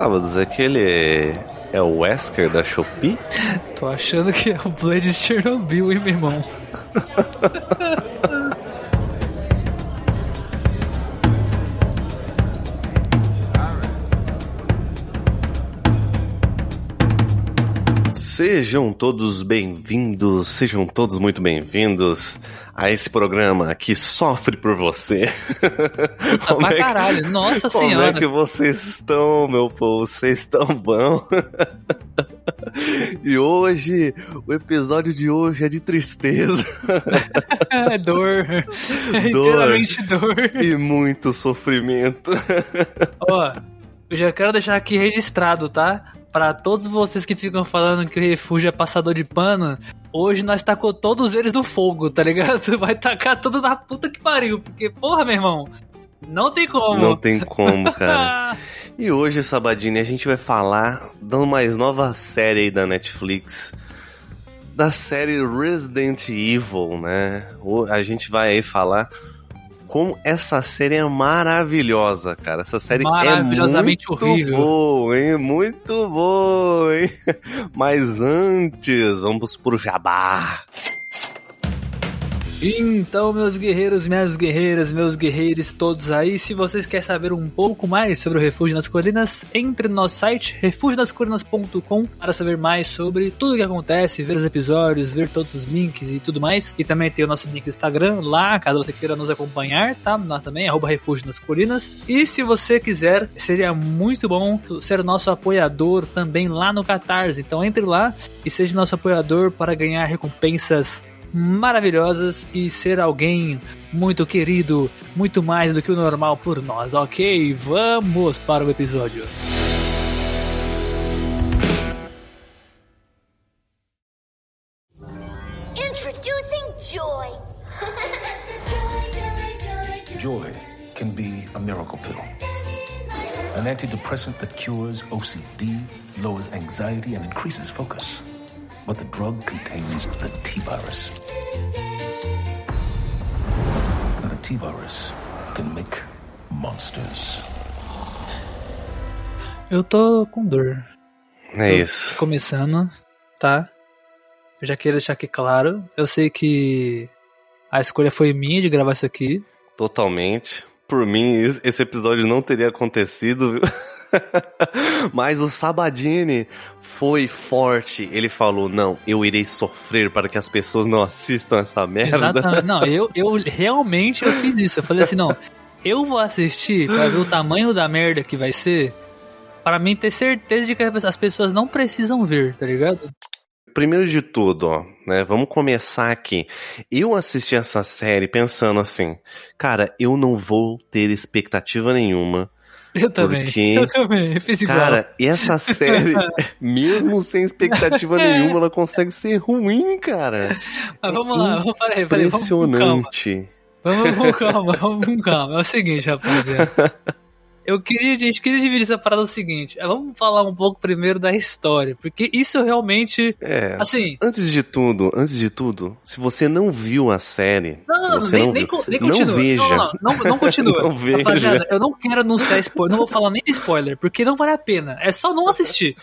Sábados, aquele é o Wesker da Shopee? Tô achando que é o Blade de Chernobyl, hein, meu irmão? Sejam todos bem-vindos, sejam todos muito bem-vindos a esse programa que sofre por você. Pra é que, caralho, nossa como senhora. Como é que vocês estão, meu povo? Vocês estão bom? e hoje, o episódio de hoje é de tristeza. é dor. É dor inteiramente dor. E muito sofrimento. Ó, eu já quero deixar aqui registrado, tá? Para todos vocês que ficam falando que o refúgio é passador de pano, hoje nós tacou todos eles no fogo, tá ligado? Você vai tacar tudo na puta que pariu, porque, porra, meu irmão, não tem como. Não tem como, cara. e hoje, Sabadini, a gente vai falar de uma mais nova série aí da Netflix. Da série Resident Evil, né? A gente vai aí falar como essa série é maravilhosa, cara. Essa série é muito horrível. boa, hein? Muito boa, hein? Mas antes, vamos pro jabá. Então, meus guerreiros, minhas guerreiras, meus guerreiros todos aí, se vocês querem saber um pouco mais sobre o Refúgio nas Colinas, entre no nosso site refugionascolinas.com para saber mais sobre tudo o que acontece, ver os episódios, ver todos os links e tudo mais. E também tem o nosso link do Instagram lá, caso você queira nos acompanhar, tá? Nós também, arroba Refúgio nas Colinas. E se você quiser, seria muito bom ser nosso apoiador também lá no Catarse. Então entre lá e seja nosso apoiador para ganhar recompensas maravilhosas e ser alguém muito querido, muito mais do que o normal por nós, ok? Vamos para o episódio. Introducing Joy. Joy can be a miracle pill. An antidepressant that cures OCD, lowers anxiety, and increases focus but the drug contains the T-virus. And the T-virus can make monsters. Eu tô com dor. É isso. Começando, tá? Eu já quero deixar aqui claro. Eu sei que a escolha foi minha de gravar isso aqui. Totalmente. Por mim, esse episódio não teria acontecido, viu? Mas o Sabadini foi forte. Ele falou: Não, eu irei sofrer para que as pessoas não assistam essa merda. Exatamente. Não, eu, eu realmente eu fiz isso. Eu falei assim: Não, eu vou assistir para ver o tamanho da merda que vai ser. Para mim ter certeza de que as pessoas não precisam ver, tá ligado? Primeiro de tudo, ó, né? Vamos começar aqui. Eu assisti essa série pensando assim, cara, eu não vou ter expectativa nenhuma eu também. Porque, eu também. Eu fiz igual. Cara, e essa série, mesmo sem expectativa nenhuma, ela consegue ser ruim, cara. Mas vamos lá, vamos para aí, para Impressionante. Vamos com calma, vamos com calma. É o seguinte, rapaziada. Eu queria, gente queria dividir essa parada o seguinte. Vamos falar um pouco primeiro da história, porque isso realmente. É. Assim. Antes de tudo, antes de tudo, se você não viu a série. Não, não, você nem, não, nem, viu, nem não continua. veja. Não, não, não, não continua. não veja. Rapaziada, eu não quero anunciar spoiler, não vou falar nem de spoiler, porque não vale a pena. É só não assistir.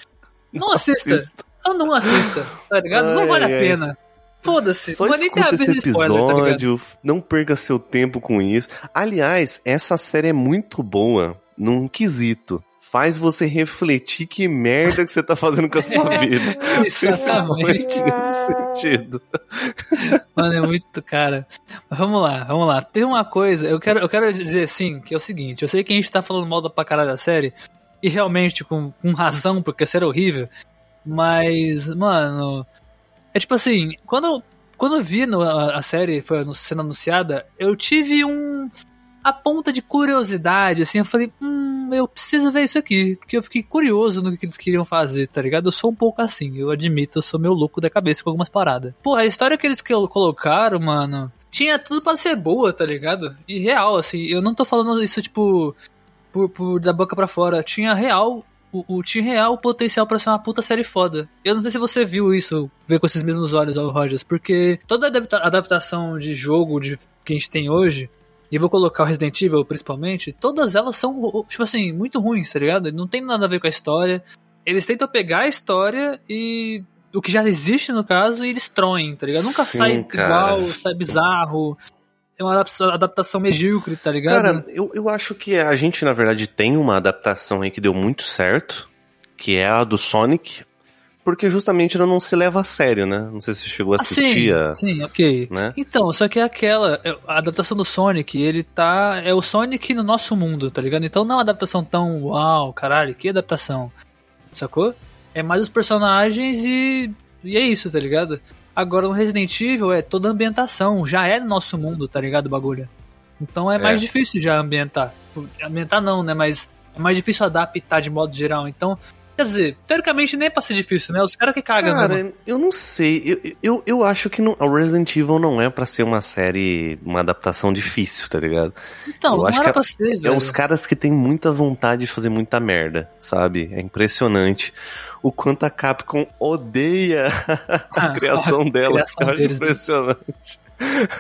Não, assista. assista. Só não assista, tá ligado? Ai, não vale a pena. Foda-se, Só não escuta esse episódio, spoiler, tá não perca seu tempo com isso. Aliás, essa série é muito boa num quesito. Faz você refletir que merda que você tá fazendo com a sua vida. Exatamente. Nesse sentido. Mano, é muito cara. Mas vamos lá, vamos lá. Tem uma coisa, eu quero, eu quero dizer assim, que é o seguinte, eu sei que a gente tá falando mal da pra caralho da série, e realmente com, com razão, porque a série é horrível, mas, mano, é tipo assim, quando, quando eu vi no, a, a série foi sendo anunciada, eu tive um a ponta de curiosidade, assim, eu falei, hum, eu preciso ver isso aqui, porque eu fiquei curioso no que eles queriam fazer, tá ligado? Eu sou um pouco assim, eu admito, eu sou meio louco da cabeça com algumas paradas. Pô, a história que eles colocaram, mano, tinha tudo para ser boa, tá ligado? E real, assim, eu não tô falando isso, tipo, por, por da boca para fora, tinha real o, o tinha real potencial para ser uma puta série foda. Eu não sei se você viu isso, ver com esses mesmos olhos, ao Rogers, porque toda a adaptação de jogo de, que a gente tem hoje e vou colocar o Resident Evil principalmente, todas elas são, tipo assim, muito ruins, tá ligado? Não tem nada a ver com a história. Eles tentam pegar a história e o que já existe no caso e destroem, tá ligado? Nunca Sim, sai cara. igual, sai bizarro. É uma adaptação, adaptação medíocre, tá ligado? Cara, eu, eu acho que a gente, na verdade, tem uma adaptação aí que deu muito certo, que é a do Sonic, porque justamente ela não se leva a sério, né? Não sei se você chegou a Ah, assistir a... sim, sim, ok. né? Então, só que é aquela, é, a adaptação do Sonic, ele tá, é o Sonic no nosso mundo, tá ligado? Então não é uma adaptação tão, uau, caralho, que adaptação, sacou? É mais os personagens e, e é isso, tá ligado? Agora no Resident Evil é toda a ambientação, já é no nosso mundo, tá ligado, o bagulho? Então é mais É. difícil já ambientar. Ambientar não, né, mas é mais difícil adaptar de modo geral, então... Quer dizer, teoricamente nem é pra ser difícil, né? Os caras que cagam mesmo. Cara, eu não sei. Eu, eu, eu acho que não, a Resident Evil não é pra ser uma série, uma adaptação difícil, tá ligado? Então, eu não acho era que pra ser, É velho. uns caras que têm muita vontade de fazer muita merda, sabe? É impressionante o quanto a Capcom odeia a criação dela. criação eu acho deles, né?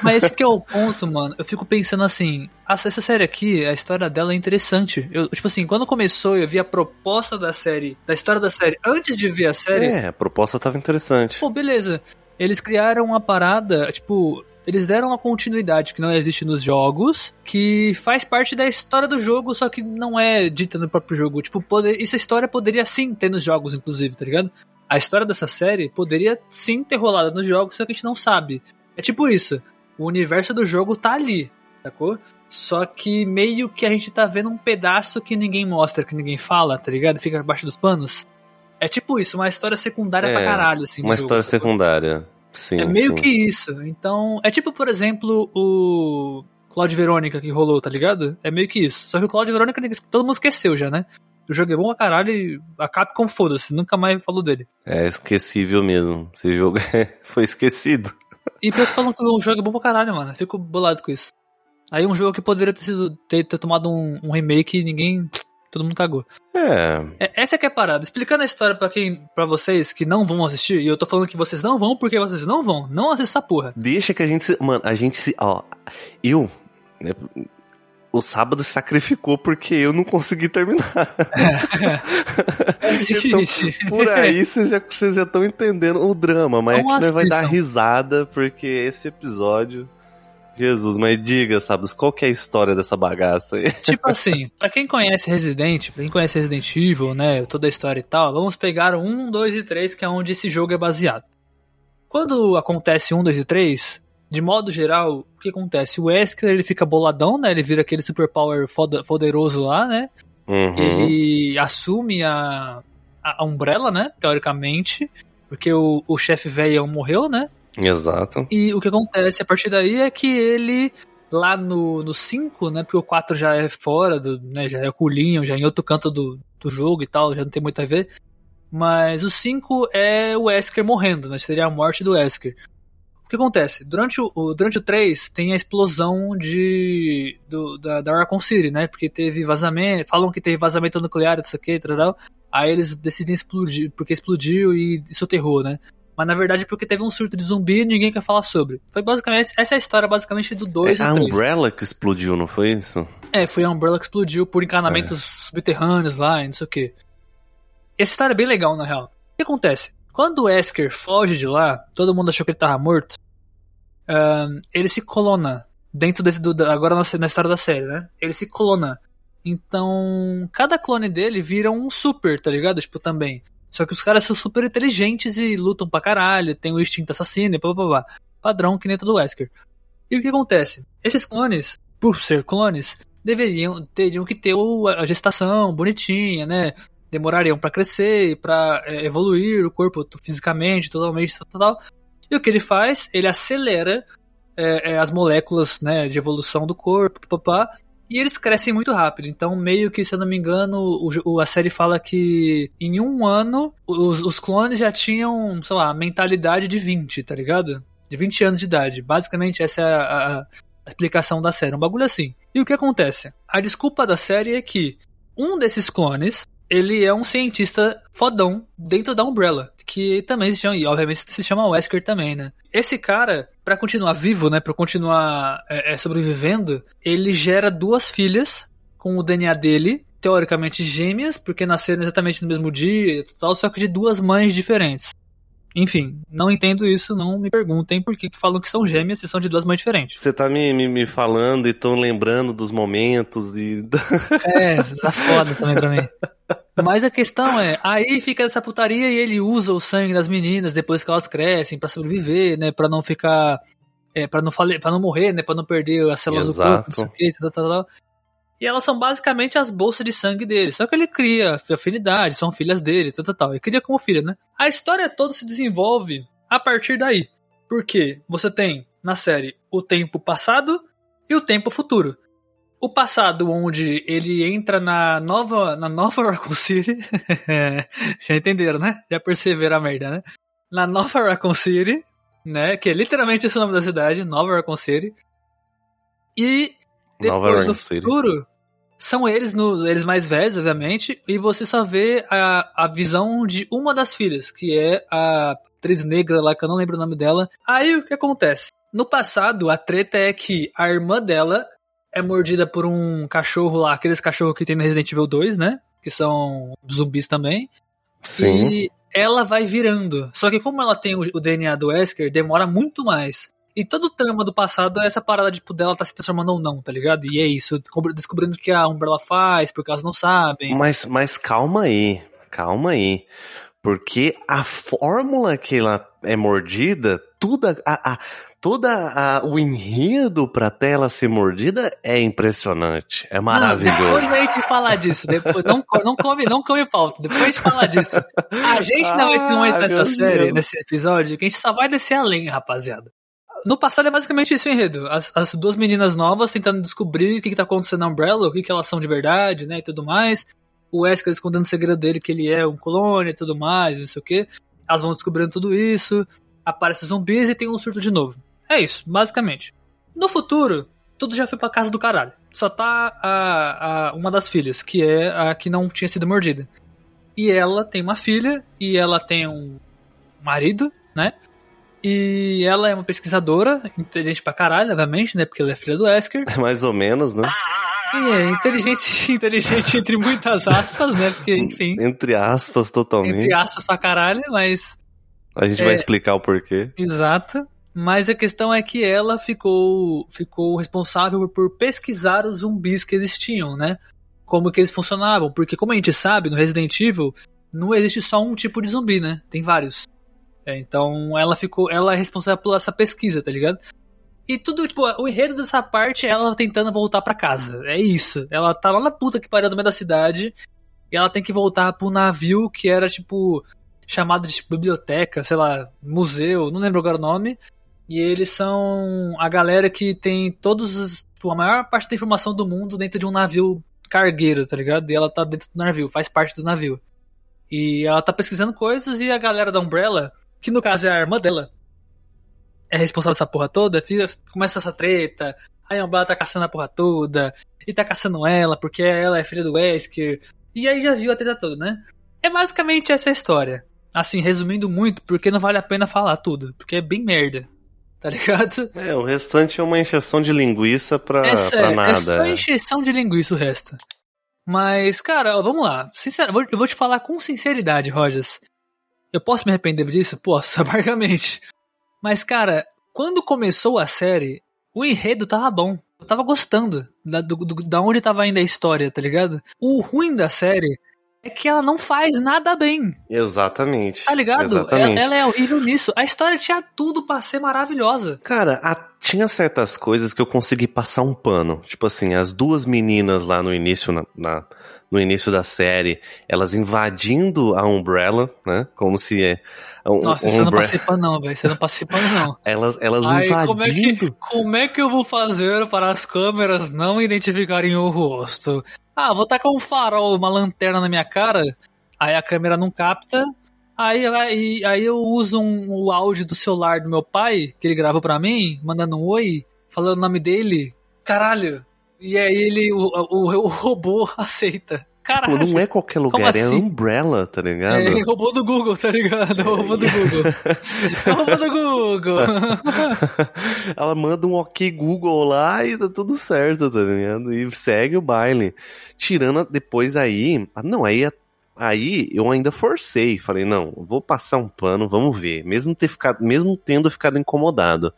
Mas esse que é o ponto, mano. Eu fico pensando assim, essa essa série aqui, a história dela é interessante. Eu, tipo assim, quando começou, eu vi a proposta da série, da história da série, antes de ver a série, É, a proposta tava interessante. pô, beleza. Eles criaram uma parada, tipo, eles deram uma continuidade que não existe nos jogos, que faz parte da história do jogo, só que não é dita no próprio jogo. Tipo, poder, essa história poderia sim ter nos jogos, inclusive, tá ligado? A história dessa série poderia sim ter rolado nos jogos, só que a gente não sabe. É tipo isso. O universo do jogo tá ali, sacou? Só que meio que a gente tá vendo um pedaço que ninguém mostra, que ninguém fala, tá ligado? Fica abaixo dos panos. É tipo isso, uma história secundária É, pra caralho, assim. Uma jogo, história sacou? secundária. Sim, É meio sim. que isso. Então, é tipo, por exemplo, o Cloud Verônica que rolou, tá ligado? É meio que isso. Só que o Cloud Verônica todo mundo esqueceu já, né? O jogo é bom pra caralho e a Capcom foda-se, nunca mais falou dele. É esquecível mesmo. Esse jogo foi esquecido. E pior que falam que o jogo é bom pra caralho, mano. Fico bolado com isso. Aí um jogo que poderia ter sido ter, ter tomado um, um remake e ninguém. Todo mundo cagou. É, É, essa é que é a parada. Explicando a história pra quem. para vocês que não vão assistir, e eu tô falando que vocês não vão porque vocês não vão. Não assista essa porra. Deixa que a gente se. Mano, a gente se. Ó, eu. O sábado sacrificou porque eu não consegui terminar. É o seguinte. Por aí vocês já vocês já estão entendendo o drama, mas Não aqui nós vai dar risada porque esse episódio. Jesus, mas diga, Sabdos, qual que é a história dessa bagaça aí? Tipo assim, pra quem conhece Resident, pra quem conhece Resident Evil, né, toda a história e tal, vamos pegar o 1, 2 e 3, que é onde esse jogo é baseado. Quando acontece 1, 2 e 3, de modo geral, o que acontece? O Wesker, ele fica boladão, né, ele vira aquele superpower foda, poderoso lá, né, Uhum. ele assume a, a Umbrella, né, teoricamente, porque o, o chefe velho morreu, né, Exato. e o que acontece a partir daí é que ele, lá no, no 5, né? Porque o 4 já é fora, do, né, já é culinho, já é em outro canto do, do jogo e tal, já não tem muito a ver. Mas o 5 é o Wesker morrendo, né? Seria a morte do Wesker. O que acontece? Durante o, durante o 3 tem a explosão de do, da, da Raccoon City, né? Porque teve vazamento, falam que teve vazamento nuclear, isso aqui, tal. Aí eles decidem explodir, porque explodiu e soterrou, né? Mas na verdade é porque teve um surto de zumbi e ninguém quer falar sobre. Foi basicamente. Essa é a história basicamente do 2 É e a 3. Umbrella que explodiu, não foi isso? É, foi a Umbrella que explodiu por encanamentos subterrâneos lá e não sei o que. Essa história é bem legal, na real. O que acontece? Quando o Wesker foge de lá, todo mundo achou que ele tava morto. ele se colona dentro desse. Do, agora na, na história da série, né? Ele se colona. Então, cada clone dele vira um super, tá ligado? Tipo, também. Só que os caras são super inteligentes e lutam pra caralho, tem o instinto assassino e blá blá blá. Padrão que nem todo Wesker. E o que acontece? Esses clones, por ser clones, deveriam teriam que ter a gestação bonitinha, né? Demorariam pra crescer, pra é, evoluir o corpo fisicamente, totalmente, tal, tal. E o que ele faz? Ele acelera é, é, as moléculas, né, de evolução do corpo, papá, e eles crescem muito rápido. Então, meio que, se eu não me engano, o a série fala que em um ano os, os clones já tinham, sei lá, mentalidade de 20, tá ligado? De 20 anos de idade. Basicamente, essa é a, a- a explicação da série. Um bagulho assim. E o que acontece? A desculpa da série é que um desses clones, ele é um cientista fodão dentro da Umbrella, que também se chama, e obviamente se chama Wesker também, né? Esse cara, pra continuar vivo, né? Pra continuar é, é, sobrevivendo, ele gera duas filhas com o DNA dele, teoricamente gêmeas, porque nasceram exatamente no mesmo dia e tal, só que de duas mães diferentes. Enfim, não entendo isso, não me perguntem por que, que falam que são gêmeas se são de duas mães diferentes. Você tá me, me, me falando e tô lembrando dos momentos e. É, tá foda também pra mim. Mas a questão é, aí fica essa putaria e ele usa o sangue das meninas depois que elas crescem para sobreviver, né, para não ficar é, para não fale, não morrer, né, para não perder as células Exato. do corpo, não sei o que, tal, tal, tal. E elas são basicamente as bolsas de sangue dele. Só que ele cria afinidade, são filhas dele, tal, tal, tal. Ele cria como filha, né? A história toda se desenvolve a partir daí. Porque você tem na série o tempo passado e o tempo futuro. O passado, onde ele entra na nova, na nova Raccoon City. Já entenderam, né? Já perceberam a merda, né? Na nova Raccoon City, né? Que é literalmente esse o nome da cidade, Nova Raccoon City. E depois no futuro, são eles, no, eles mais velhos, obviamente, e você só vê a, a visão de uma das filhas, que é a atriz negra lá, que eu não lembro o nome dela. Aí o que acontece? No passado, a treta é que a irmã dela é mordida por um cachorro lá, aqueles cachorros que tem no Resident Evil 2, né? Que são zumbis também. Sim. E ela vai virando. Só que como ela tem o, o DNA do Wesker, demora muito mais. E todo o trama do passado é essa parada tipo, dela tá se transformando ou não, tá ligado? E é isso, descobri- descobrindo o que a Umbrella faz, porque elas não sabem. Mas, mas calma aí, calma aí. Porque a fórmula que ela é mordida, tudo a, a- toda a- o enredo pra tela ser mordida é impressionante. É Não, maravilhoso. depois a gente fala disso. Depois, não, não come, não come pauta. Depois a gente fala disso. A gente não entra mais Ai, nessa série, Deus. nesse episódio, que a gente só vai descer além, rapaziada. No passado é basicamente isso o enredo. As, as duas meninas novas tentando descobrir o que, que tá acontecendo na Umbrella, o que, que elas são de verdade, né, e tudo mais. O Wesker escondendo o segredo dele, que ele é um clone e tudo mais, não sei o que. Elas vão descobrindo tudo isso. Aparecem zumbis e tem um surto de novo. É isso, basicamente. No futuro, tudo já foi pra casa do caralho. Só tá a, a- uma das filhas, que é a que não tinha sido mordida. E ela tem uma filha, e ela tem um marido, né? E ela é uma pesquisadora, inteligente pra caralho, obviamente, né? Porque ela é filha do Wesker. Mais ou menos, né? E é inteligente, inteligente entre muitas aspas, né? Porque, enfim, Entre aspas, totalmente. entre aspas pra caralho, mas A gente É. vai explicar o porquê. Exato. Mas a questão é que ela ficou, ficou responsável por pesquisar os zumbis que existiam, né? Como que eles funcionavam. Porque como a gente sabe, no Resident Evil, não existe só um tipo de zumbi, né? Tem vários. É, então ela ficou. Ela é responsável por essa pesquisa, tá ligado? E tudo, tipo, o enredo dessa parte é ela tentando voltar pra casa. É isso. Ela tá lá na puta que pariu no meio da cidade. E ela tem que voltar pro navio que era, tipo, chamado de tipo, biblioteca, sei lá, museu, não lembro agora o nome. E eles são a galera que tem todos os. Tipo, a maior parte da informação do mundo dentro de um navio cargueiro, tá ligado? E ela tá dentro do navio, faz parte do navio. E ela tá pesquisando coisas e a galera da Umbrella, que no caso é a irmã dela, é responsável dessa porra toda, começa essa treta. A Umbrella tá caçando a porra toda. E tá caçando ela, porque ela é filha do Wesker. E aí já viu a treta toda, né? É basicamente essa história. Assim, resumindo muito, porque não vale a pena falar tudo. Porque é bem merda. Tá ligado? É, o restante é uma encheção de linguiça pra, é, pra sério, nada. é só encheção de linguiça o resto. Mas, cara, ó, vamos lá. Sincero, eu vou- eu vou te falar com sinceridade, Rogers. Eu posso me arrepender disso? Posso, amargamente. Mas, cara, quando começou a série, o enredo tava bom. Eu tava gostando da, do, do- da onde tava indo a história, tá ligado? O ruim da série é que ela não faz nada bem. Exatamente. Tá ligado? Exatamente. Ela, ela é horrível nisso. A história tinha tudo pra ser maravilhosa. Cara, a- tinha certas coisas que eu consegui passar um pano. Tipo assim, as duas meninas lá no início, na, na- no início da série, elas invadindo a Umbrella, né? Como se é. Um, Nossa, um você não Umbre- passei pano não, velho. Você não passei pano não. Elas, elas Ai, como é, que, invadindo. como é que eu vou fazer para as câmeras não identificarem o rosto? Ah, vou tacar um farol, uma lanterna na minha cara, aí a câmera não capta, aí, aí, aí eu uso um, o áudio do celular do meu pai, que ele gravou pra mim, mandando um oi, falando o nome dele, caralho. E aí ele, o, o, o robô aceita. Caralho. Tipo, não é qualquer lugar, é assim? Umbrella, tá ligado? É, robô do Google, tá ligado? Robô do Google. robô do Google. Ela manda um ok Google lá e tá tudo certo, tá ligado? E segue o baile. Tirando depois aí. ah, Não, aí, aí eu ainda forcei. Falei, não, vou passar um pano, vamos ver. Mesmo, ter ficado, mesmo tendo ficado incomodado.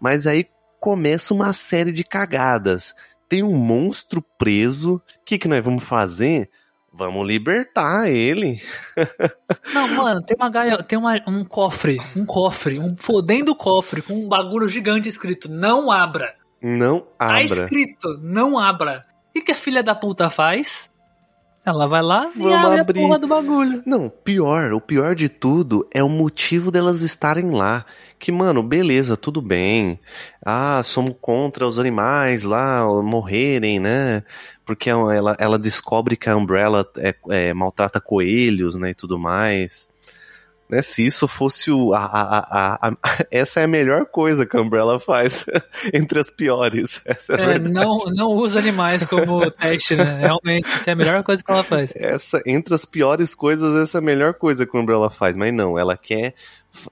Mas aí começa uma série de cagadas. Tem um monstro preso. O que, que nós vamos fazer? Vamos libertar ele. Não, mano, tem uma gaia, tem uma, um cofre, um cofre, um fodendo cofre com um bagulho gigante escrito não abra. Não Tá abra. escrito não abra. E que a filha da puta faz? Ela vai lá e abre abrir. a porra do bagulho. Não, pior, o pior de tudo é o motivo delas estarem lá. Que, mano, beleza, tudo bem. Ah, somos contra os animais lá morrerem, né? Porque ela, ela descobre que a Umbrella é, é, maltrata coelhos, né, e tudo mais. Né, se isso fosse o. A, a, a, essa é a melhor coisa que a Umbrella faz. entre as piores. Essa é, É, não, não usa animais como teste, né? Realmente, isso é a melhor coisa que ela faz. Essa, entre as piores coisas, essa é a melhor coisa que a Umbrella faz. Mas não, ela quer,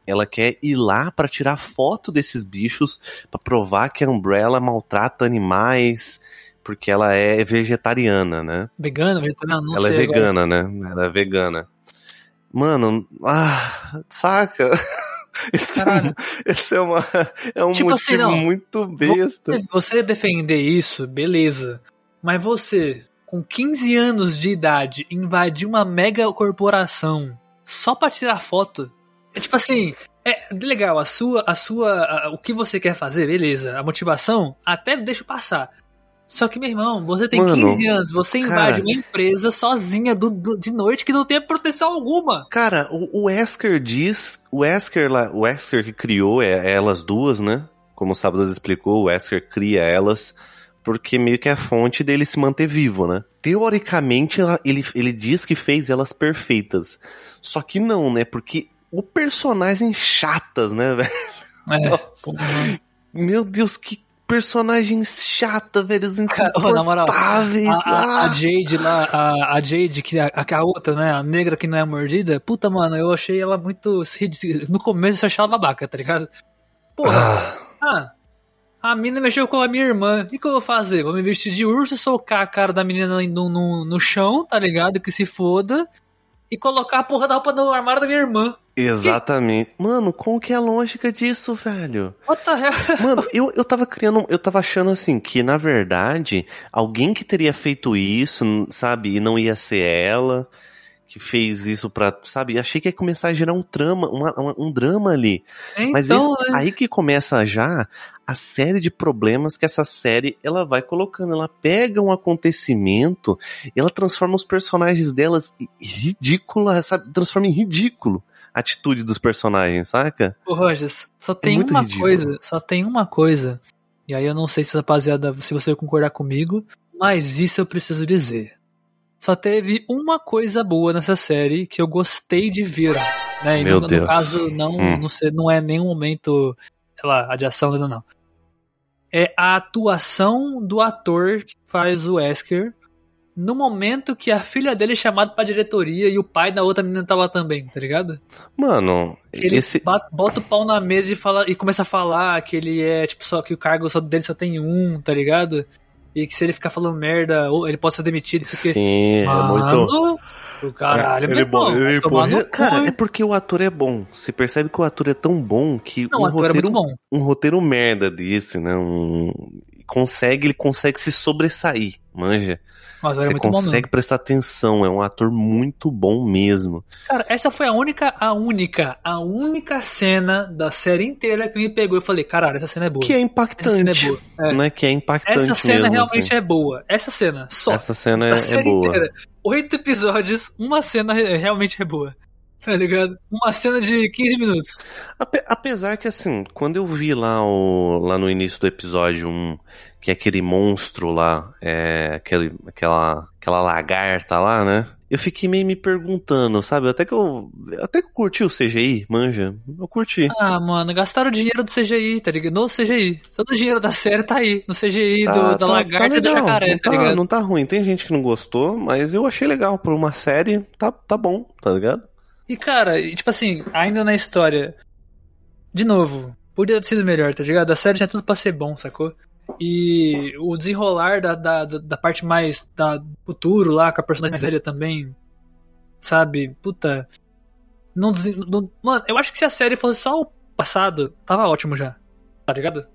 ela quer ir lá pra tirar foto desses bichos, pra provar que a Umbrella maltrata animais, porque ela é vegetariana, né? Vegana, vegetariana, não ela é sei agora. vegana, né? Ela é vegana. Mano, ah, saca? Esse é, Caralho. um- esse é, uma, é um Tipo assim, motivo não. muito besta. Você- Você defender isso, beleza. Mas você, com 15 anos de idade, invadir uma mega corporação só pra tirar foto. É tipo assim, é legal, a sua, a sua, a- o que você quer fazer, beleza. A motivação, até deixa passar. Só que, meu irmão, você tem Mano, 15 anos, você invade cara. uma empresa sozinha do, do- de noite que não tem proteção alguma. Cara, o, o Wesker diz, o Wesker lá, o Wesker que criou é, elas duas, né? Como o Sábados explicou, o Wesker cria elas porque meio que é a fonte dele se manter vivo, né? Teoricamente, ela- ele, ele diz que fez elas perfeitas. Só que não, né? Porque o personagem chatas, né, velho? É. Meu Deus, que personagens chata, velho, Cara, ô, na moral, insuportáveis. A, a- Ah! a Jade lá, a, a Jade, que é a, a outra, né? A negra que não é mordida. Puta, mano, eu achei ela muito. No começo eu achei ela babaca, tá ligado? Porra, Ah, ah, a mina mexeu com a minha irmã. O que, que eu vou fazer? Vou me vestir de urso, socar a cara da menina no, no, no chão, tá ligado? Que se foda. E colocar a porra da roupa no armário da minha irmã. exatamente. Mano, como que é a lógica disso, velho? What the hell? Mano, eu, eu tava criando. Eu tava achando assim que, na verdade, alguém que teria feito isso, sabe, e não ia ser ela, que fez isso pra. Sabe, achei que ia começar a gerar um trama, uma- uma- um drama ali. Mas Então, né? aí que começa já a série de problemas que essa série ela vai colocando. Ela pega um acontecimento e ela transforma os personagens delas em ridícula, sabe? Transforma em ridículo a atitude dos personagens, saca? Ô, Rogers, só tem É uma ridículo. coisa, só tem uma coisa. E aí eu não sei se rapaziada, se você vai concordar comigo, mas isso eu preciso dizer. Só teve uma coisa boa nessa série que eu gostei de ver, né? E Meu no, Deus. no caso não, Hum. não, sei, não é nenhum momento, sei lá, de ação, não, não. É a atuação do ator que faz o Wesker no momento que a filha dele é chamada pra diretoria e o pai da outra menina tá lá também, tá ligado? Mano, ele esse. bota, bota o pau na mesa e, fala, e começa a falar que ele é, tipo, só que o cargo só dele só tem um, tá ligado? E que se ele ficar falando merda, ou ele pode ser demitido, isso aqui. Sim, é muito. Mano, O caralho, Ele é bom, ele é bom. no Cara, é porque o ator é bom. Você percebe que o ator é tão bom que Não, um o ator é roteiro, muito bom. um roteiro merda desse, né? Um, consegue, ele consegue se sobressair, manja. É Você consegue prestar atenção, é um ator muito bom mesmo. Cara, essa foi a única, a única, a única cena da série inteira que me pegou e falei, caralho, essa cena é boa. Que é essa impactante. cena é boa. É. Né? Que é impactante Essa cena mesmo, realmente assim. é boa. Essa cena, só. Essa cena é, é boa. inteira. Oito episódios, uma cena re- realmente é boa. Tá ligado? Uma cena de 15 minutos. Ape- apesar que, assim, quando eu vi lá, o, lá no início do episódio 1, que é aquele monstro lá, é, aquele, aquela, aquela lagarta lá, né? eu fiquei meio me perguntando, sabe? Até que eu. Até que eu curti o CGI, manja. Eu curti. Ah, mano, gastaram o dinheiro do CGI, tá ligado? No CGI. Todo o dinheiro da série tá aí, no CGI Tá- do, da tá- lagarta tá e do jacaré, não tá ligado? Não tá ruim. Tem gente que não gostou, mas eu achei legal. Por uma série, tá, tá bom, tá ligado? E cara, tipo assim, ainda na história, de novo, podia ter sido melhor, tá ligado? A série tinha tudo pra ser bom, sacou? E o desenrolar da, da, da, parte mais da futuro lá, com a personagem mais velha também, sabe? Puta. Não, não- Mano, eu acho que se a série fosse só o passado, tava ótimo já, tá ligado?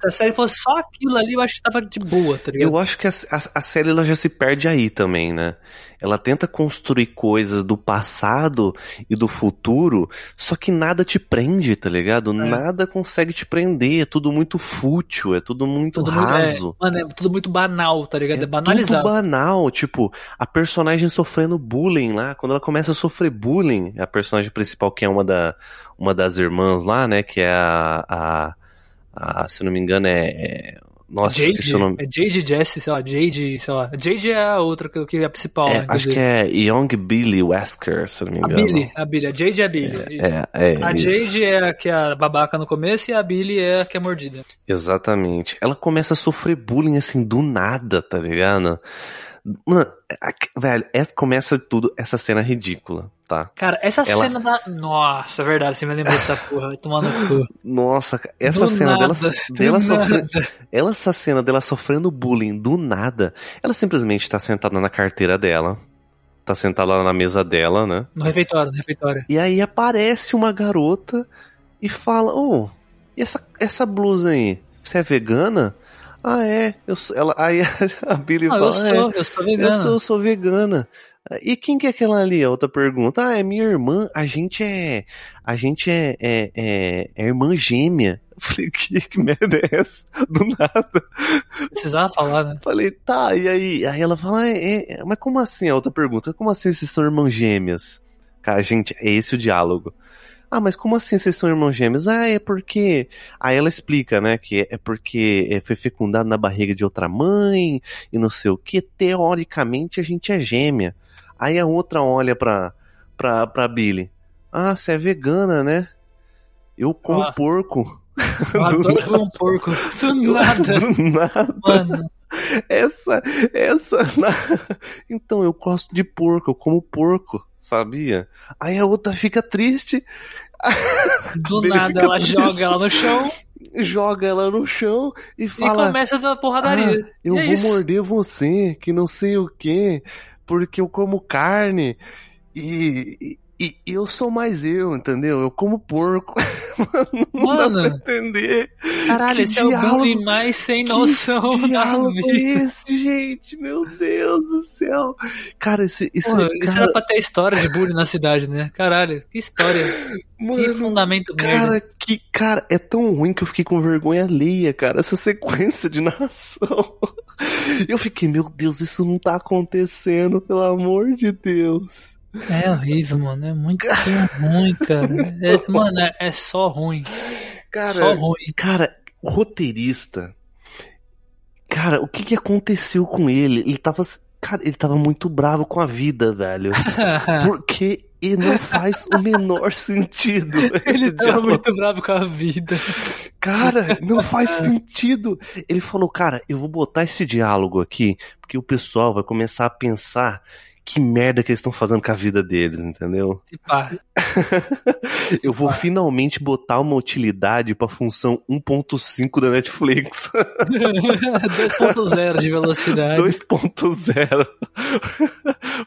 Se a série fosse só aquilo ali, eu acho que tava de boa, tá ligado? Eu acho que a, a, a série ela já se perde aí também, né? Ela tenta construir coisas do passado e do futuro, só que nada te prende, tá ligado? Nada consegue te prender. É tudo muito fútil, é tudo muito Tudo muito, raso. é, mano, é tudo muito banal, tá ligado? É, tudo banalizado. banal, tipo, a personagem sofrendo bullying lá, quando ela começa a sofrer bullying, a personagem principal que é uma, da, uma das irmãs lá, né, que é a, a, a- se não me engano é, é- nossa, Jade, o nome. é Jade Jesse, sei lá, Jade, sei lá. Jade é a outra que, que é a principal. É, né, acho que é Young Billy Wesker, se não me A engano. Billy, a Billy, a Jade é a Billy. isso. É, é, a isso. Jade é a que é a babaca no começo e a Billy é a que é mordida. Exatamente. Ela começa a sofrer bullying assim do nada, tá ligado? Mano, a- velho, é, começa tudo essa cena ridícula, tá? Cara, essa Ela- cena da. Nossa, é verdade, você me lembrou dessa porra. Vai tomar no cu. Nossa, essa Do cena dela, nada, dela do sofrendo, ela essa cena dela sofrendo bullying do nada, ela simplesmente tá sentada na carteira dela, tá sentada lá na mesa dela, né? No refeitório, no refeitório. E aí aparece uma garota e fala: Ô, e essa, essa blusa aí? Você é vegana? Ah, é. Eu ela, aí a Billy Não, fala: eu sou, "É, eu sou eu vegana. sou, sou vegana. E quem que é aquela ali? A outra pergunta. Ah, é minha irmã. A gente é. A gente é, é, é, é irmã gêmea. Eu falei, que, que merda é essa? Do nada. Precisava falar, né? Falei, tá, e aí? Aí ela fala, "Ah, é, é, mas como assim? A outra pergunta, como assim vocês são irmãs gêmeas? Cara, gente, é esse o diálogo. Ah, mas como assim vocês são irmãos gêmeos? Ah, é porque. Aí ela explica, né, que é porque é, foi fecundado na barriga de outra mãe e não sei o que. Teoricamente a gente é gêmea. Aí a outra olha pra, pra, pra Billy. Ah, você é vegana, né? Eu como Ah. porco. Eu adoro comer um porco. Do nada. Do nada. Mano, Essa, essa. Então, eu gosto de porco, eu como porco, sabia? Aí a outra fica triste, do nada ela triste. joga ela no chão joga ela no chão e e fala: começa a dar porradaria. "Ah, Eu E é vou isso. morder você, que não sei o que, porque eu como carne e, e, eu sou mais eu, entendeu? Eu como porco. não dá Mano. entender. Caralho, Que esse é o diálogo- bullying mais sem noção que da diálogo é vida. esse, gente? Meu Deus do céu. Cara, esse, esse Porra, isso cara, era pra ter história de bullying na cidade, né? Caralho, que história. que mano, fundamento merda. Cara, que cara, é tão ruim que eu fiquei com vergonha alheia, cara, essa sequência de narração. Eu fiquei, meu Deus, isso não tá acontecendo, pelo amor de Deus. É horrível, mano. É muito ruim, cara. É, mano, é, é só ruim. Cara, Só ruim. cara, o roteirista. Cara, o que que aconteceu com ele? Ele tava, cara, ele tava muito bravo com a vida, velho. Porque ele não faz o menor sentido. Ele tava diálogo. muito bravo com a vida. Cara, não faz sentido. Ele falou, cara, eu vou botar esse diálogo aqui, porque o pessoal vai começar a pensar que merda que eles estão fazendo com a vida deles, entendeu? E pá. Eu vou finalmente botar uma utilidade pra função 1.5 da Netflix. 2.0 de velocidade. 2.0.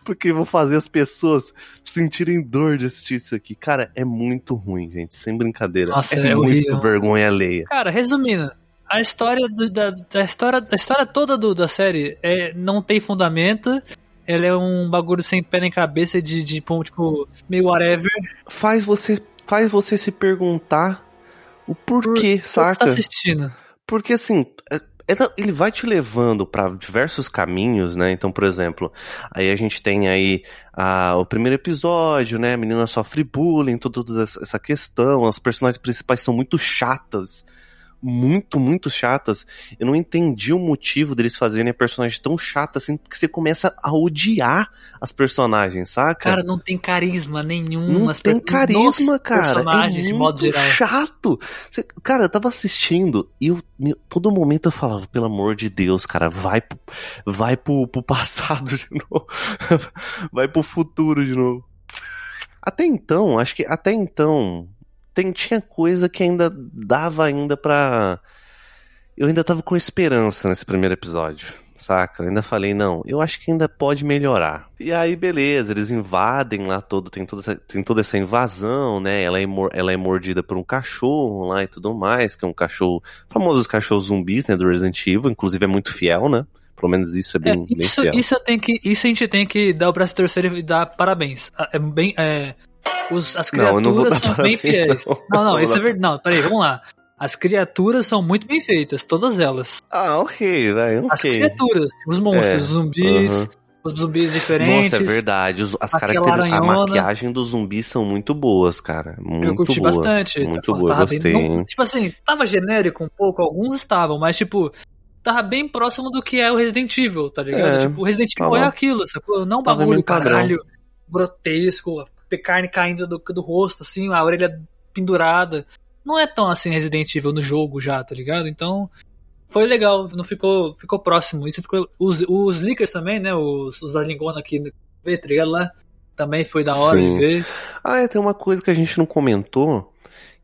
Porque vou fazer as pessoas sentirem dor de assistir isso aqui. Cara, é muito ruim, gente. Sem brincadeira. Nossa, é, é muito vergonha alheia. Cara, resumindo, a história do- da, da história, a história toda do- da série é, não tem fundamento. Ela é um bagulho sem pé nem cabeça de, de pô, tipo, meio whatever. Faz você, faz você se perguntar o Por- porquê, Por que você tá saca? assistindo? Porque assim, é- ela- ele vai te levando pra diversos caminhos, né? Então, por exemplo, aí a gente tem aí ah, o primeiro episódio, né? A menina sofre bullying, toda essa questão. As personagens principais são muito chatas. Muito, muito chatas. Eu não entendi o motivo deles fazerem a personagem tão chata assim, porque você começa a odiar as personagens, saca? Cara, não tem carisma nenhum. Não as tem carisma, cara. personagens, é de muito chato. Você- cara, eu tava assistindo e eu, todo momento eu falava, pelo amor de Deus, cara, vai pro, vai pro, pro passado de novo. vai pro futuro de novo. Até então, acho que até então tem, tinha coisa que ainda dava ainda pra. Eu ainda tava com esperança nesse primeiro episódio. Saca? Eu ainda falei, não, eu acho que ainda pode melhorar. E aí, beleza, eles invadem lá todo, tem toda essa, tem toda essa invasão, né? Ela é, ela é mordida por um cachorro lá e tudo mais, que é um cachorro, famosos cachorros zumbis, né, do Resident Evil, inclusive é muito fiel, né? Pelo menos isso é É, bem, bem isso, fiel. isso, eu tenho que, isso a gente tem que dar o braço a torcer e dar parabéns. Ah, É bem, é, os, as Não, eu não criaturas dar são bem fiéis. não. Não, não, Não isso é verdade. Não, peraí, vamos lá. As criaturas são muito bem feitas, todas elas. Ah, ok, vai, ok. As criaturas, os monstros, É, os zumbis, aham. os zumbis diferentes. Nossa, é verdade. Os- As características, a maquiagem dos zumbis são muito boas, cara. Muito eu curti boa. bastante. Muito boa, bem- gostei. não- tipo assim, tava genérico um pouco, alguns estavam, mas tipo, tava bem próximo do que é o Resident Evil, tá ligado? É, tipo, o Resident Evil tava- é aquilo, sacou? Não um bagulho, caralho, grotesco, carne caindo do, do rosto, assim, a orelha pendurada. Não é tão assim Resident Evil no jogo já, tá ligado? Então, foi legal, não ficou, ficou próximo. Isso ficou. Os, os leakers também, né? Os, os da Lingona aqui, vê, tá ligado lá? Também foi da hora Sim. de ver. Ah, é, tem uma coisa que a gente não comentou,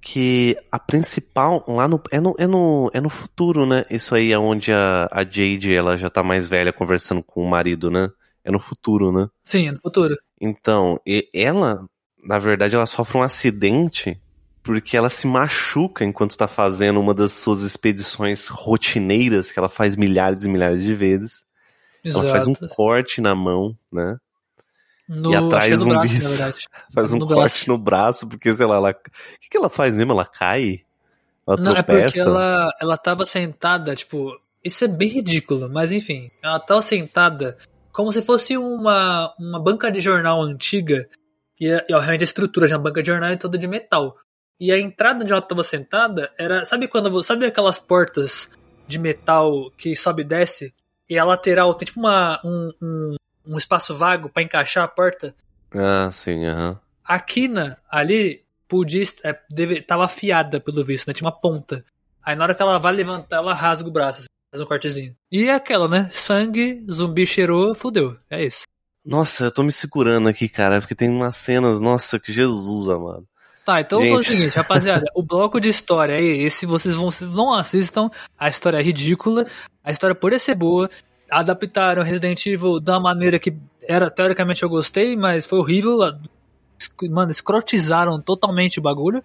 que a principal, lá no, é no, é no, é no futuro, né? Isso aí é onde a, a Jade, ela já tá mais velha conversando com o marido, né? É no futuro, né? Sim, é no futuro. Então, ela, na verdade, ela sofre um acidente porque ela se machuca enquanto tá fazendo uma das suas expedições rotineiras, que ela faz milhares e milhares de vezes. Exato. Ela faz um corte na mão, né? No, e que é no braço. Faz um No corte braço. no braço, porque, sei lá, ela. O que, que ela faz mesmo? Ela cai? Ela Não, é porque tropeça? ela, ela tava sentada, tipo. Isso é bem ridículo, mas enfim. Ela tava sentada como se fosse uma, uma banca de jornal antiga. E, e obviamente a estrutura de uma banca de jornal é toda de metal. E a entrada onde ela tava sentada era. Sabe quando Sabe aquelas portas de metal que sobe e desce? E a lateral tem tipo uma, um, um, um espaço vago pra encaixar a porta? Ah, sim, aham. A quina ali podia, é, deve, tava afiada, pelo visto, né? Tinha uma ponta. Aí na hora que ela vai levantar, ela rasga o braço, assim, faz um cortezinho. E é aquela, né? Sangue, zumbi cheirou, fudeu. É isso. Nossa, eu tô me segurando aqui, cara, porque tem umas cenas, nossa, que Jesus amado. Tá, então eu vou o Gente. seguinte, rapaziada. o bloco de história é esse. Vocês vão, não assistam. A história é ridícula. A história por ser boa. Adaptaram Resident Evil da maneira que era, teoricamente eu gostei, mas foi horrível. Mano, escrotizaram totalmente o bagulho.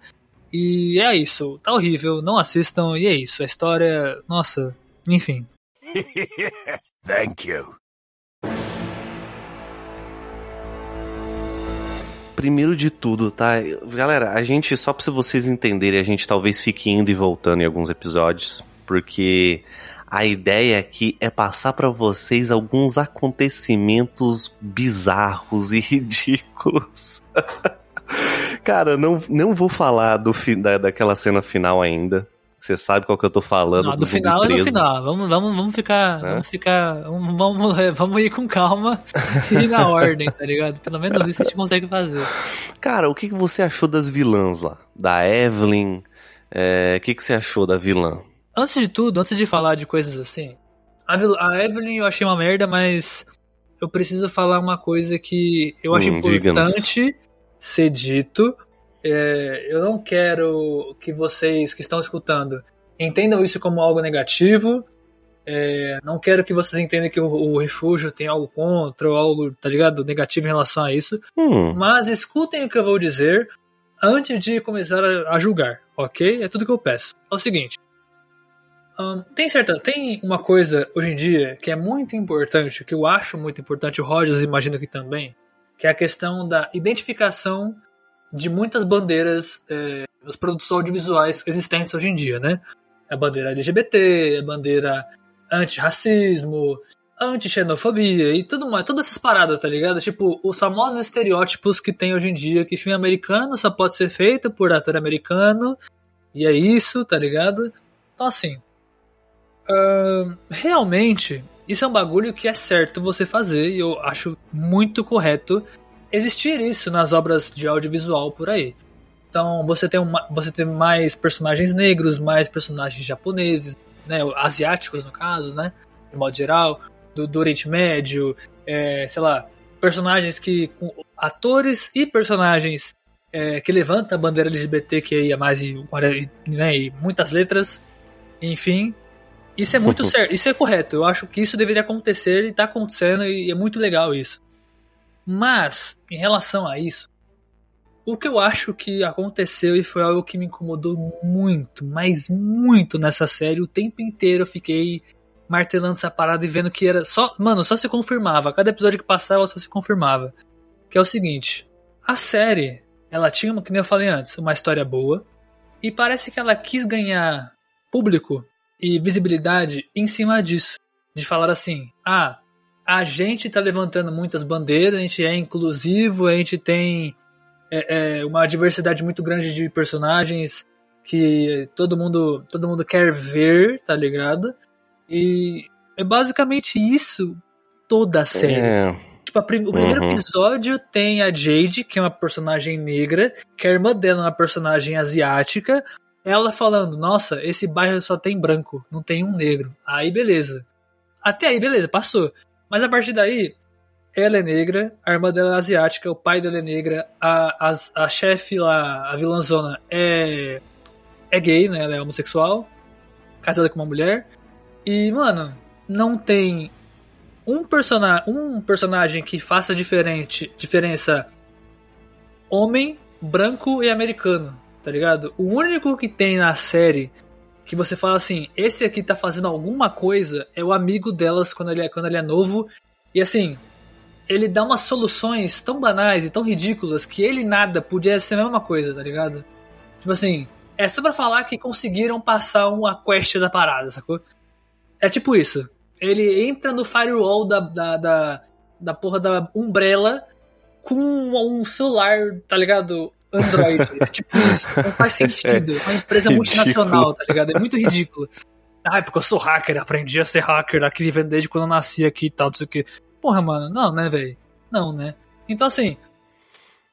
E é isso. Tá horrível. Não assistam. E é isso. A história. Nossa. Enfim. Thank you. Primeiro de tudo, tá? Galera, a gente, só pra vocês entenderem, a gente talvez fique indo e voltando em alguns episódios, porque a ideia aqui é passar pra vocês alguns acontecimentos bizarros e ridículos. Cara, não, não vou falar do, da, daquela cena final ainda. Você sabe qual que eu tô falando. Não, do do final é no preso. final. Vamos, vamos, vamos ficar. É? Vamos ficar. Vamos, vamos, vamos ir com calma e ir na ordem, tá ligado? Pelo menos isso a gente consegue fazer. Cara, o que, que você achou das vilãs lá? Da Evelyn? É, O que, que você achou da vilã? Antes de tudo, antes de falar de coisas assim, a, a Evelyn eu achei uma merda, mas eu preciso falar uma coisa que eu acho Hum, importante ser dito. É, eu não quero que vocês que estão escutando entendam isso como algo negativo. É, não quero que vocês entendam que o, o refúgio tem algo contra ou algo, tá ligado, negativo em relação a isso. Hum, Mas escutem o que eu vou dizer antes de começar a, a julgar, ok? É tudo que eu peço. É o seguinte. ahn, tem certa. Tem uma coisa hoje em dia que é muito importante, que eu acho muito importante, o Rogers imagino que também, que é a questão da identificação de muitas bandeiras é, nos produtos audiovisuais existentes hoje em dia, né? A bandeira LGBT, a bandeira antirracismo, anti-xenofobia e tudo mais, todas essas paradas, tá ligado? Tipo, os famosos estereótipos que tem hoje em dia, que filme americano só pode ser feito por ator americano, e é isso, tá ligado? Então, assim, uh, realmente, isso é um bagulho que é certo você fazer e eu acho muito correto existir isso nas obras de audiovisual por aí. Então, você tem, uma, você tem mais personagens negros, mais personagens japoneses, né, asiáticos no caso, né, de modo geral, do, do Oriente Médio, é, sei lá, personagens que. Atores e personagens é, que levantam a bandeira LGBT que ia mais e, né, e muitas letras, enfim. Isso é muito certo, isso é correto. Eu acho que isso deveria acontecer e está acontecendo e é muito legal isso. Mas, em relação a isso, o que eu acho que aconteceu e foi algo que me incomodou muito, mas muito nessa série, o tempo inteiro eu fiquei martelando essa parada e vendo que era só. Mano, só se confirmava. Cada episódio que passava só se confirmava. Que é o seguinte: a série, ela tinha, nem eu falei antes, uma história boa. E parece que ela quis ganhar público e visibilidade em cima disso. De falar assim: ah, a gente tá levantando muitas bandeiras, a gente é inclusivo, a gente tem é, é, uma diversidade muito grande de personagens que todo mundo, todo mundo quer ver, tá ligado? E é basicamente isso toda a série. É. Tipo, a prim o primeiro uhum. episódio tem a Jade, que é uma personagem negra, que a irmã dela é uma personagem asiática. Ela falando, nossa, esse bairro só tem branco, não tem um negro. Aí beleza. Até aí, beleza, passou. Mas a partir daí, ela é negra, a irmã dela é asiática, o pai dela é negra, a, a, a chefe lá, a vilãzona, é, é gay, né? Ela é homossexual, casada com uma mulher. E, mano, não tem um, persona um personagem que faça diferente, diferença homem, branco e americano, tá ligado? O único que tem na série que você fala assim, esse aqui tá fazendo alguma coisa, é o amigo delas quando ele é, quando ele é novo. E assim, ele dá umas soluções tão banais e tão ridículas que ele nada podia ser a mesma coisa, tá ligado? Tipo assim, é só pra falar que conseguiram passar uma quest da parada, sacou? É tipo isso. Ele entra no firewall da, da, da, da porra da Umbrella com um celular, tá ligado? Android. É tipo isso. Não faz sentido. Uma empresa multinacional, tá ligado? É muito ridículo. Ah, porque eu sou hacker, aprendi a ser hacker aqui desde quando eu nasci aqui e tal, não sei o que. Porra, mano, não, né, velho? Não, né? Então, assim,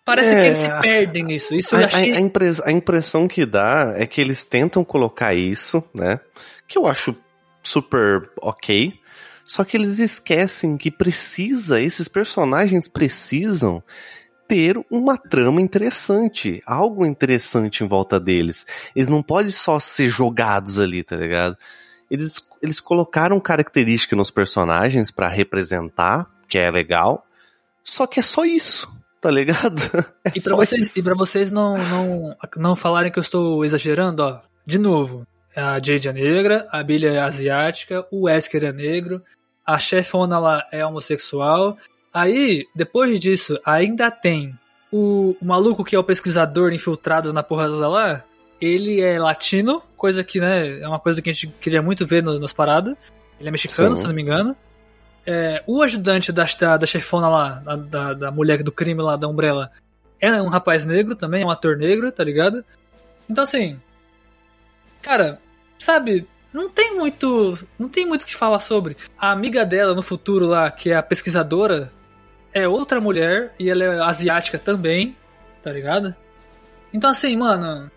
parece é, que eles se perdem nisso. Isso a, eu achei... a, a impressão que dá é que eles tentam colocar isso, né? Que eu acho super ok. Só que eles esquecem que precisa, esses personagens precisam ter uma trama interessante, algo interessante em volta deles. Eles não podem só ser jogados ali, tá ligado? Eles, eles colocaram características nos personagens para representar, que é legal, só que é só isso, tá ligado? É e, pra vocês, e pra vocês não, não, não falarem que eu estou exagerando, ó, de novo, a Jade é negra, a Billy é asiática, o Wesker é negro, a chefona lá é homossexual. Aí, depois disso, ainda tem o, o maluco que é o pesquisador infiltrado na porra toda lá. Ele é latino, coisa que, né, é uma coisa que a gente queria muito ver no, nas paradas. Ele é mexicano, Sim. se não me engano. É, o ajudante da, da, da chefona lá, da, da mulher do crime lá, da Umbrella, é um rapaz negro também, é um ator negro, tá ligado? Então, assim, Cara, sabe, não tem muito. Não tem muito o que falar sobre. A amiga dela no futuro lá, que é a pesquisadora, é outra mulher e ela é asiática também, tá ligado? Então assim, mano,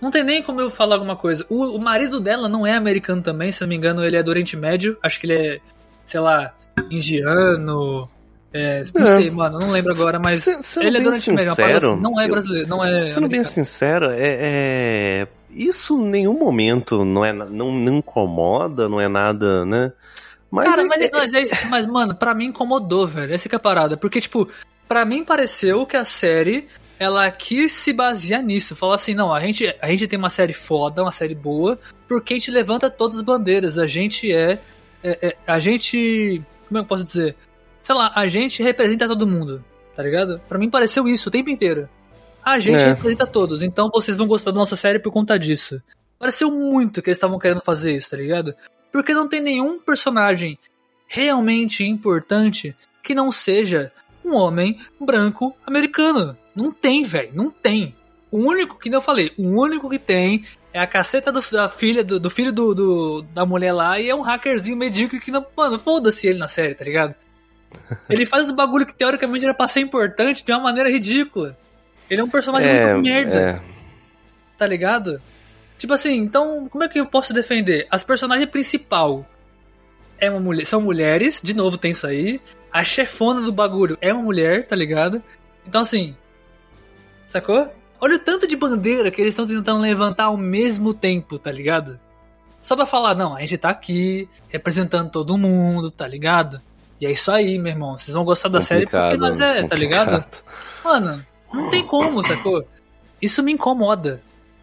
não tem nem como eu falar alguma coisa. O, o marido dela não é americano também, se não me engano, ele é do Oriente Médio. Acho que ele é, sei lá, indiano. É, não é. sei, mano, não lembro agora, mas se, ele é do Oriente Médio, assim, não é brasileiro, não é. Sendo bem sincero, é, é isso em nenhum momento não é não, não incomoda, não é nada, né? Mas Cara, é, mas, é, mas, é, mas, mano, pra mim incomodou, velho. Essa que é a parada. Porque, tipo, pra mim pareceu que a série, ela quis se basear nisso. Falar assim, não, a gente, a gente tem uma série foda, uma série boa, porque a gente levanta todas as bandeiras. A gente é, é, é a gente... Como é que eu posso dizer? Sei lá, a gente representa todo mundo, tá ligado? Pra mim pareceu isso o tempo inteiro. A gente é. representa todos, então vocês vão gostar da nossa série por conta disso. Pareceu muito que eles estavam querendo fazer isso, tá ligado? Porque não tem nenhum personagem realmente importante que não seja um homem branco americano. Não tem, velho, não tem. O único, que nem eu falei, o único que tem é a caceta do, da filha, do, do filho do, do- da mulher lá e é um hackerzinho medíocre que não. Mano, foda-se ele na série, tá ligado? Ele faz os bagulho que teoricamente era pra ser importante de uma maneira ridícula. Ele é um personagem muito merda é. tá ligado? Tipo assim, então, como é que eu posso defender? As personagens principal é uma mulher, são mulheres, de novo tem isso aí. A chefona do bagulho é uma mulher, tá ligado? Então assim, sacou? Olha o tanto de bandeira que eles estão tentando levantar ao mesmo tempo, tá ligado? Só pra falar, não, a gente tá aqui representando todo mundo, tá ligado? E é isso aí, meu irmão. Vocês vão gostar da série porque Complicado, nós é, tá ligado? complicado. Mano, não tem como, sacou? Isso me incomoda.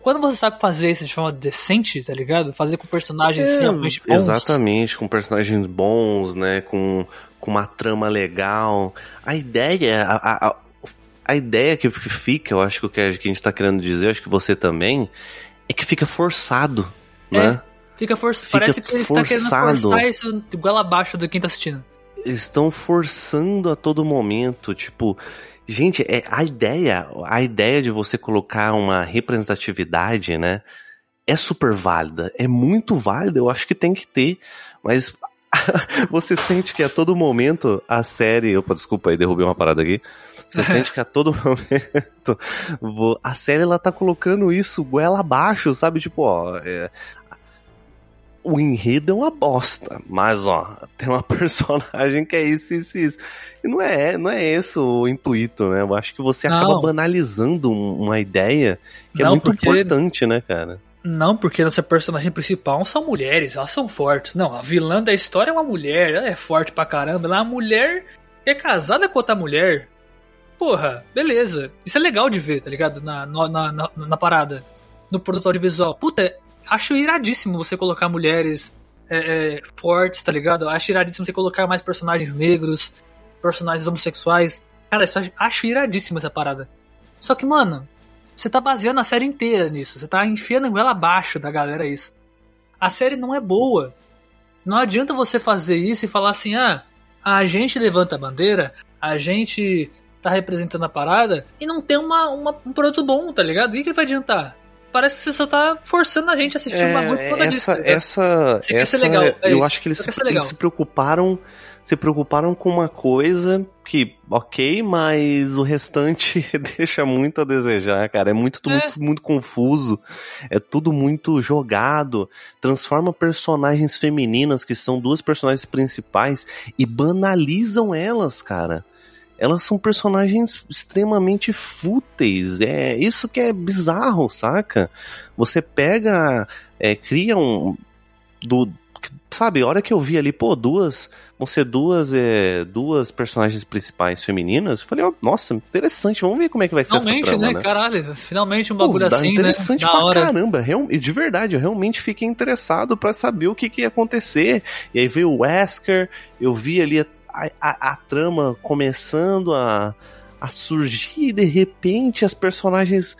Quando você sabe fazer isso de forma decente, tá ligado? Fazer com personagens É, realmente bons. Exatamente, com personagens bons, né? Com, com uma trama legal. A ideia, a, a, a- ideia que que fica, eu acho que o que a gente tá querendo dizer, acho que você também, é que fica forçado, né? Fica for... Fica Parece que eles estão querendo forçado. forçar isso igual abaixo de quem tá assistindo. Eles estão forçando a todo momento, tipo, gente, é a ideia, a ideia de você colocar uma representatividade, né? É super válida, é muito válida, eu acho que tem que ter, mas você sente que a todo momento a série, opa, desculpa aí, derrubei uma parada aqui. Você sente que a todo momento a série ela tá colocando isso goela abaixo, sabe? Tipo, ó, é, o enredo é uma bosta, mas ó, tem uma personagem que é isso, isso, isso. E não é, não é esse o intuito, né? Eu acho que você acaba Não. banalizando um- uma ideia que é Não, muito porque- importante, né, cara? Não, porque nossa personagem principal são mulheres, elas são fortes. Não, a vilã da história é uma mulher, ela é forte pra caramba. Ela é uma mulher que é casada com outra mulher. Porra, beleza. Isso é legal de ver, tá ligado? Na, na, na, na- na parada. No produto audiovisual. Puta, acho iradíssimo você colocar mulheres é, é, fortes, tá ligado? Acho iradíssimo você colocar mais personagens negros, personagens homossexuais. Cara, isso acho, iradíssimo essa parada. Só que, mano, você tá baseando a série inteira nisso. Você tá enfiando ela abaixo da galera isso. A série não é boa. Não adianta você fazer isso e falar assim, ah, a gente levanta a bandeira, a gente tá representando a parada e não tem uma, uma- um produto bom, tá ligado? O que, que vai adiantar? Parece que você só tá forçando a gente a assistir um bagulho por conta disso. essa, tá ligado? essa, Você essa, legal, é eu isso. acho que eles se, eles se preocuparam, se preocuparam com uma coisa que, ok, mas o restante deixa muito a desejar, cara. É muito, É. muito, muito confuso, é tudo muito jogado, transforma personagens femininas que são duas personagens principais e banalizam elas, cara. Elas são personagens extremamente fúteis. É isso que é bizarro, saca? Você pega, é, cria um do sabe, a hora que eu vi ali, pô, duas, vão ser duas, é, duas personagens principais femininas, eu falei, ó, nossa, interessante, vamos ver como é que vai ser Finalmente, essa trama, né? né? Caralho, finalmente um Pô, bagulho dá- assim, né? interessante Da pra hora. caramba, real- de verdade, eu realmente fiquei interessado pra saber o que, que ia acontecer. E aí veio o Wesker, eu vi ali a, a- a trama começando a, a surgir, e de repente as personagens.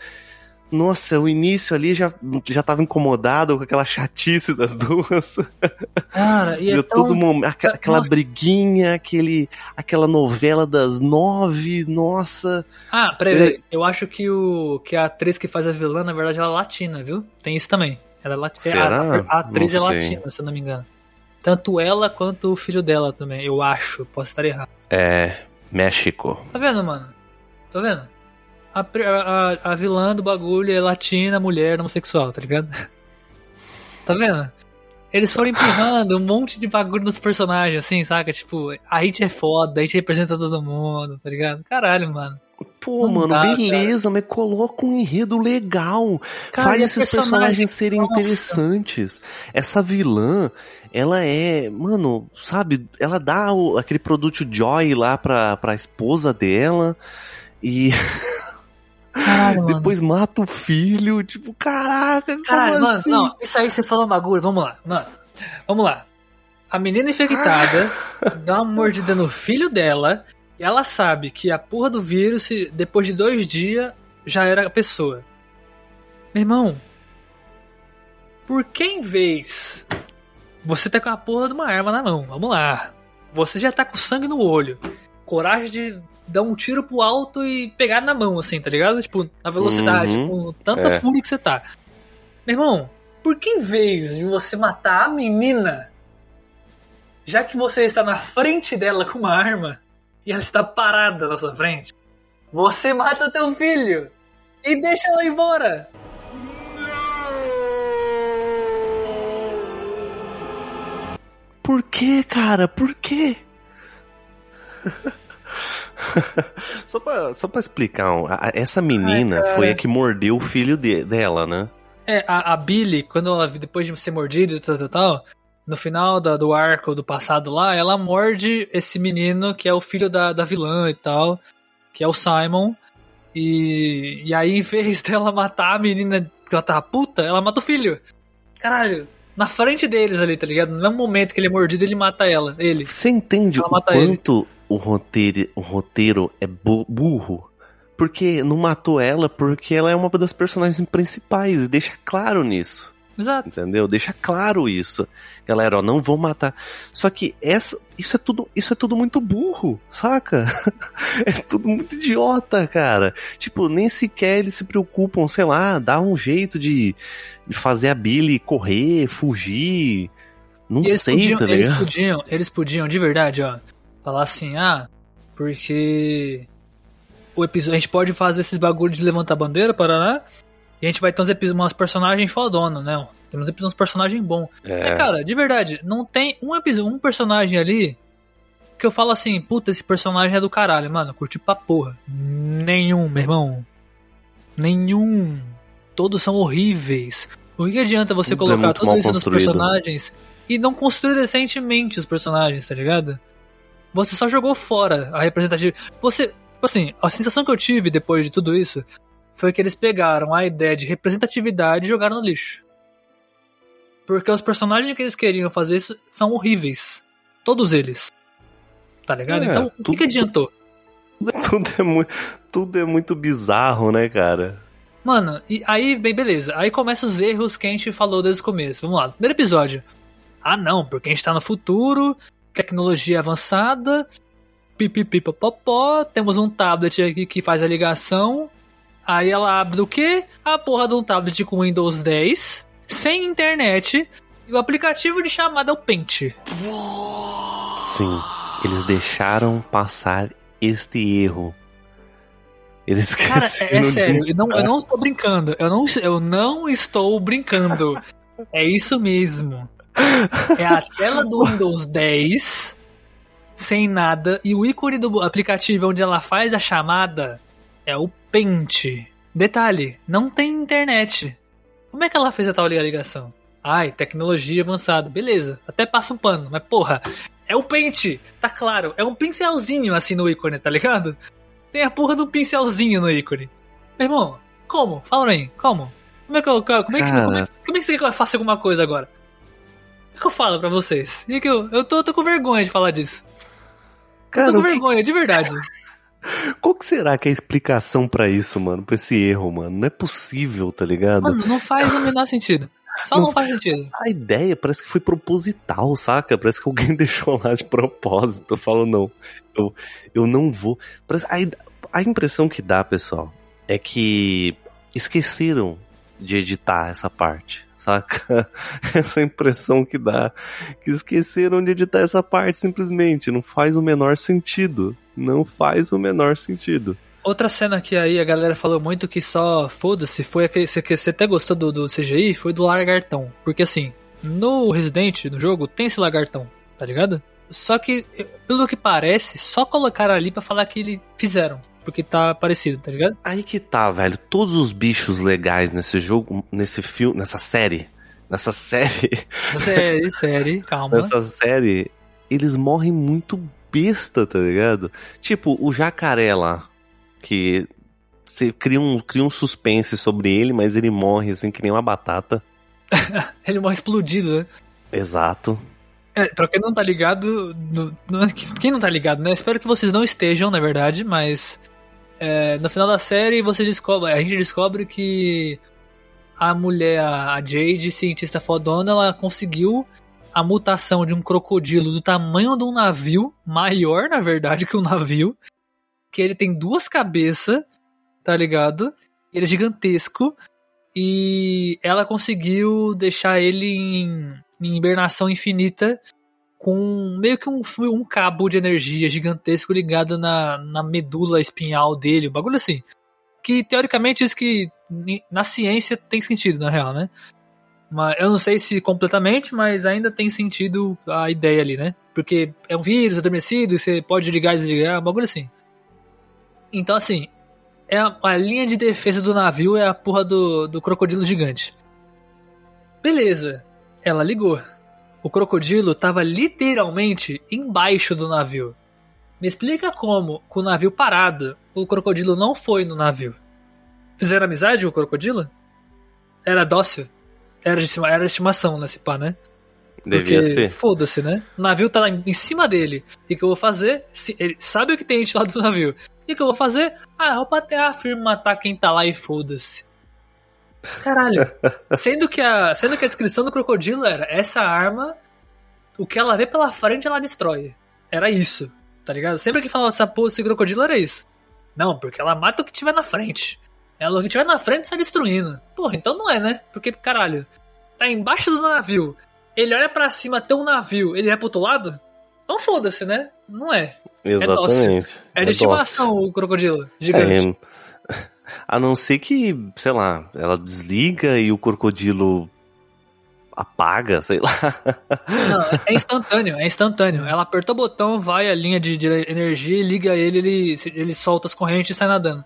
Nossa, o início ali já, já tava incomodado com aquela chatice das duas. Cara, e é tão... todo momento, aquela, briguinha, aquele, aquela novela das nove, nossa. Ah, peraí, peraí. Eu acho que, o, que a atriz que faz a vilã, na verdade, ela é latina, viu? Tem isso também. Ela é latina. Será? A, a atriz Não é sei. latina, se eu não me engano. Tanto ela quanto o filho dela também, eu acho. Posso estar errado. É. México. Tá vendo, mano? Tá vendo? A, a- a vilã do bagulho é latina, mulher, homossexual, tá ligado? tá vendo? Eles foram empurrando um monte de bagulho nos personagens, assim, saca? Tipo, a gente é foda, a gente representa todo mundo, tá ligado? Caralho, mano. Pô, Não mano, dá, beleza, mas coloca um enredo legal. Cara, Faz esses personagens serem Nossa. interessantes. Essa vilã, ela é, mano, sabe, ela dá o- aquele produto Joy lá pra, pra esposa dela e Caralho, mano. depois mata o filho, tipo, caraca, Caralho, mano, assim? não, isso aí você falou um bagulho, vamos lá, mano. Vamos lá. A menina infectada dá uma mordida no filho dela e ela sabe que a porra do vírus, depois de dois dias, já era a pessoa. Meu irmão, por que em vez você tá com a porra de uma arma na mão, vamos lá. Você já tá com sangue no olho. coragem de dar um tiro pro alto e pegar na mão, assim, tá ligado? Tipo, na velocidade, Uhum. com tanta É. fúria que você tá. Meu irmão, por que em vez de você matar a menina, já que você está na frente dela com uma arma e ela está parada na sua frente, você mata teu filho e deixa ela embora? Por que, cara? Por quê? só, pra, só pra explicar, essa menina Ai, cara. foi a que mordeu o filho de- dela, né? É, a, a Billy, quando ela, depois de ser mordida e tal, tal, tal, no final da- do arco do passado lá, ela morde esse menino que é o filho da, da vilã e tal, que é o Simon. E, e aí, em vez dela matar a menina porque ela tava puta, ela mata o filho. Caralho, na frente deles ali, tá ligado? No mesmo momento que ele é mordido, ele mata ela, ele. Você entende Ela o quanto o roteiro, o roteiro é bu- burro? Porque não matou ela porque ela é uma das personagens principais e deixa claro nisso. Exato. Entendeu? Deixa claro isso. Galera, ó, não vou matar. Só que essa, isso é tudo, isso é tudo muito burro, saca? É tudo muito idiota, cara. Tipo, nem sequer eles se preocupam, sei lá, dar um jeito de, de fazer a Billy correr, fugir. Não E eles, sei, podiam, tá eles ligado? podiam, eles podiam, de verdade, ó, falar assim, ah, porque o episódio, a gente pode fazer esses bagulho de levantar bandeira, Paraná, e a gente vai ter uns umas personagens fodonas, né? Temos uns personagens bons. É. É, cara, de verdade, não tem um, epi- um personagem ali que eu falo assim, puta, esse personagem é do caralho, mano, curti pra porra. Nenhum, meu irmão. Nenhum. Todos são horríveis. O que adianta você Tudo é colocar mal isso nos personagens e não construir decentemente os personagens, tá ligado? Você só jogou fora a representatividade. Você, tipo assim, a sensação que eu tive depois de tudo isso foi que eles pegaram a ideia de representatividade e jogaram no lixo. Porque os personagens que eles queriam fazer isso são horríveis. Todos eles. Tá ligado? É, então, o que, tudo- que adiantou? Tudo é, muito, tudo é muito bizarro, né, cara? Mano, e aí, bem, beleza. Aí começam os erros que a gente falou desde o começo. Vamos lá. Primeiro episódio. Ah, não, porque a gente tá no futuro, tecnologia avançada, pipipipopopó, temos um tablet aqui que faz a ligação. Aí ela abre o quê? A porra de um tablet com Windows 10, sem internet, e o aplicativo de chamada é o Paint. Sim, eles deixaram passar este erro. Eles Cara, é, sério, eu não, eu não estou brincando. Eu não, eu não estou brincando. É isso mesmo. É a tela do Windows 10 sem nada e o ícone do aplicativo onde ela faz a chamada é o Paint. Detalhe, não tem internet. Como é que ela fez a tal ligação? Ai, tecnologia avançada. Beleza, até passa um pano, mas porra, é o Paint, tá claro. É um pincelzinho assim no ícone, tá ligado? Tem a porra do pincelzinho no ícone. Meu irmão, como? Fala pra mim, como? Como é que eu, como é que, como, é, como é que você quer que eu faça alguma coisa agora? O que, eu falo pra vocês? E que eu, eu, tô, eu tô com vergonha de falar disso. Cara, tô com o que- vergonha, de verdade. qual que será que é a explicação pra isso, mano? Pra esse erro, mano? Não é possível, tá ligado? Mano, não faz o menor sentido. Só não, Não faz sentido. A ideia parece que foi proposital, saca? Parece que alguém deixou lá de propósito. Falou, não, eu, eu não vou. Parece- A, a impressão que dá, pessoal, é que esqueceram de editar essa parte, saca? Essa impressão que dá. Que esqueceram de editar essa parte, simplesmente. Não faz o menor sentido. Não faz o menor sentido. Outra cena que aí a galera falou muito que só foda-se foi aquele você- que você até gostou do, do CGI, foi do lagartão. Porque assim, no Resident, no jogo, tem esse lagartão, tá ligado? Só que, pelo que parece, só colocaram ali pra falar que eles fizeram. Porque tá parecido, tá ligado? Aí que tá, velho. Todos os bichos legais nesse jogo, nesse filme, nessa série, nessa série, Série, série, calma. nessa série, eles morrem muito besta, tá ligado? Tipo, o jacaré lá, que você cria um, cria um suspense sobre ele, mas ele morre assim que nem uma batata. Ele morre explodido, né? Exato. É, pra quem não tá ligado, no- não é que- quem não tá ligado, né? Espero que vocês não estejam, na verdade, mas é, no final da série você descobre, a gente descobre que a mulher, a a Jade, cientista fodona, ela conseguiu a mutação de um crocodilo do tamanho de um navio, maior na verdade que um navio, que ele tem duas cabeças, tá ligado? Ele é gigantesco e ela conseguiu deixar ele em, em hibernação infinita com meio que um, um cabo de energia gigantesco ligado na, na medula espinhal dele, um bagulho assim. Que teoricamente isso que na ciência tem sentido, na real, né? Mas eu não sei se completamente, mas ainda tem sentido a ideia ali, né? Porque é um vírus adormecido, você pode ligar e desligar, um bagulho assim. Então, assim, é a, a, linha de defesa do navio é a porra do, do crocodilo gigante. Beleza, ela ligou. O crocodilo estava literalmente embaixo do navio. Me explica como, com o navio parado, o crocodilo não foi no navio. Fizeram amizade com o crocodilo? Era dócil? Era de, era de estimação nesse pá, né? Devia Porque, ser. Foda-se, né? O navio tá lá em, cima dele. E o que eu vou fazer? Se, ele sabe o que tem gente lá do navio. E o que eu vou fazer? Ah, eu vou bater a firma matar quem tá lá e foda-se. Caralho. sendo, que a, sendo que a descrição do crocodilo era essa arma, o que ela vê pela frente ela destrói. Era isso, tá ligado? Sempre que falava essa porra desse crocodilo era isso. Não, porque ela mata o que tiver na frente. Ela o que tiver na frente sai destruindo. Porra, então não é, né? Porque, caralho, tá embaixo do navio. Ele olha para cima, tem um navio, ele vai pro outro lado? Então foda-se, né? Não é. Exatamente. É, é de é estimação o crocodilo gigante. É, a não ser que, sei lá, ela desliga e o crocodilo apaga, sei lá. Não, é instantâneo, é instantâneo. Ela apertou o botão, vai a linha de, de energia, liga ele, ele, ele solta as correntes e sai nadando.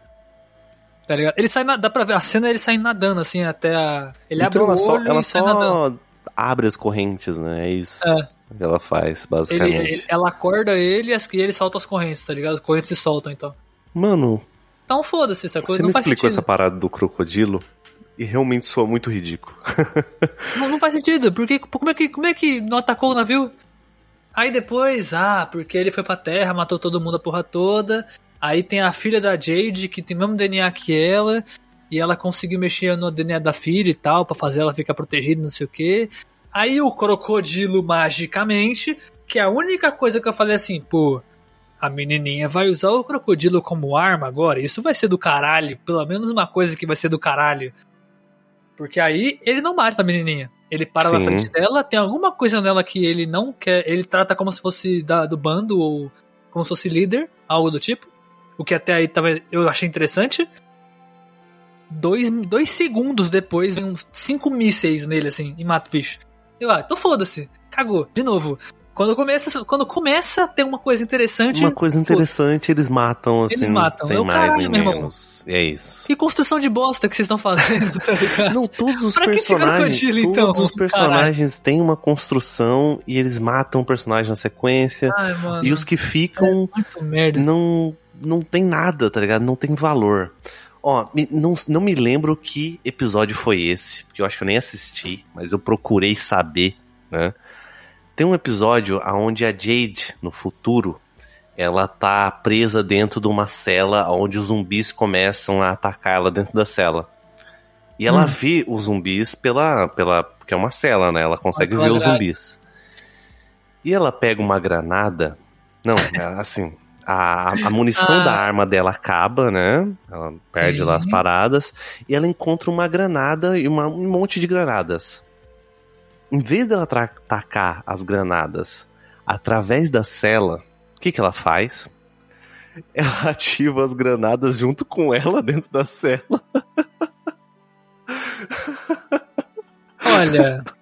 Tá ligado? Ele sai, dá pra ver a cena ele sai nadando, assim, até a. Ele então abre o olho ela e sai só nadando. abre as correntes, né? É isso. É. Que ela faz, basicamente. Ele, ele, ela acorda ele e ele solta as correntes, tá ligado? As correntes se soltam, então. Mano, então foda-se essa coisa. Você não me explicou sentido. essa parada do crocodilo e realmente soa muito ridículo. não, não, faz sentido, porque como é, que, como é que não atacou o navio? Aí depois, ah, porque ele foi pra terra, matou todo mundo a porra toda. Aí tem a filha da Jade, que tem o mesmo DNA que ela, e ela conseguiu mexer no DNA da filha e tal, para fazer ela ficar protegida, não sei o que. Aí o crocodilo, magicamente, que é a única coisa que eu falei assim, pô, a menininha vai usar o crocodilo como arma agora. Isso vai ser do caralho. Pelo menos uma coisa que vai ser do caralho. Porque aí ele não mata a menininha. Ele para Sim. na frente dela, tem alguma coisa nela que ele não quer. Ele trata como se fosse da, do bando ou como se fosse líder, algo do tipo. O que até aí também eu achei interessante. Dois, dois segundos depois vem uns cinco mísseis nele assim e mata o bicho. Eu, ah, então foda-se. Cagou. De novo. Quando começa, quando começa a ter uma coisa interessante. Uma coisa interessante, eles matam, assim. Eles matam. Sem é mais caralho, nem menos. É isso. Que construção de bosta que vocês estão fazendo, tá ligado? Não, todos os pra personagens. Todos então? os personagens caralho. têm uma construção e eles matam o personagem na sequência. Ai, mano, e os que ficam. É muito merda. Não, não tem nada, tá ligado? Não tem valor. Ó, não, não me lembro que episódio foi esse, porque eu acho que eu nem assisti, mas eu procurei saber, né? Tem um episódio onde a Jade, no futuro, ela tá presa dentro de uma cela onde os zumbis começam a atacar ela dentro da cela. E ela hum. vê os zumbis pela. pela porque é uma cela, né? Ela consegue ver os zumbis. E ela pega uma granada. Não, é assim. A, a munição ah. da arma dela acaba, né? Ela perde Sim. lá as paradas. E ela encontra uma granada e uma, um monte de granadas em vez dela atacar as granadas através da cela, o que, que ela faz? Ela ativa as granadas junto com ela dentro da cela. Olha,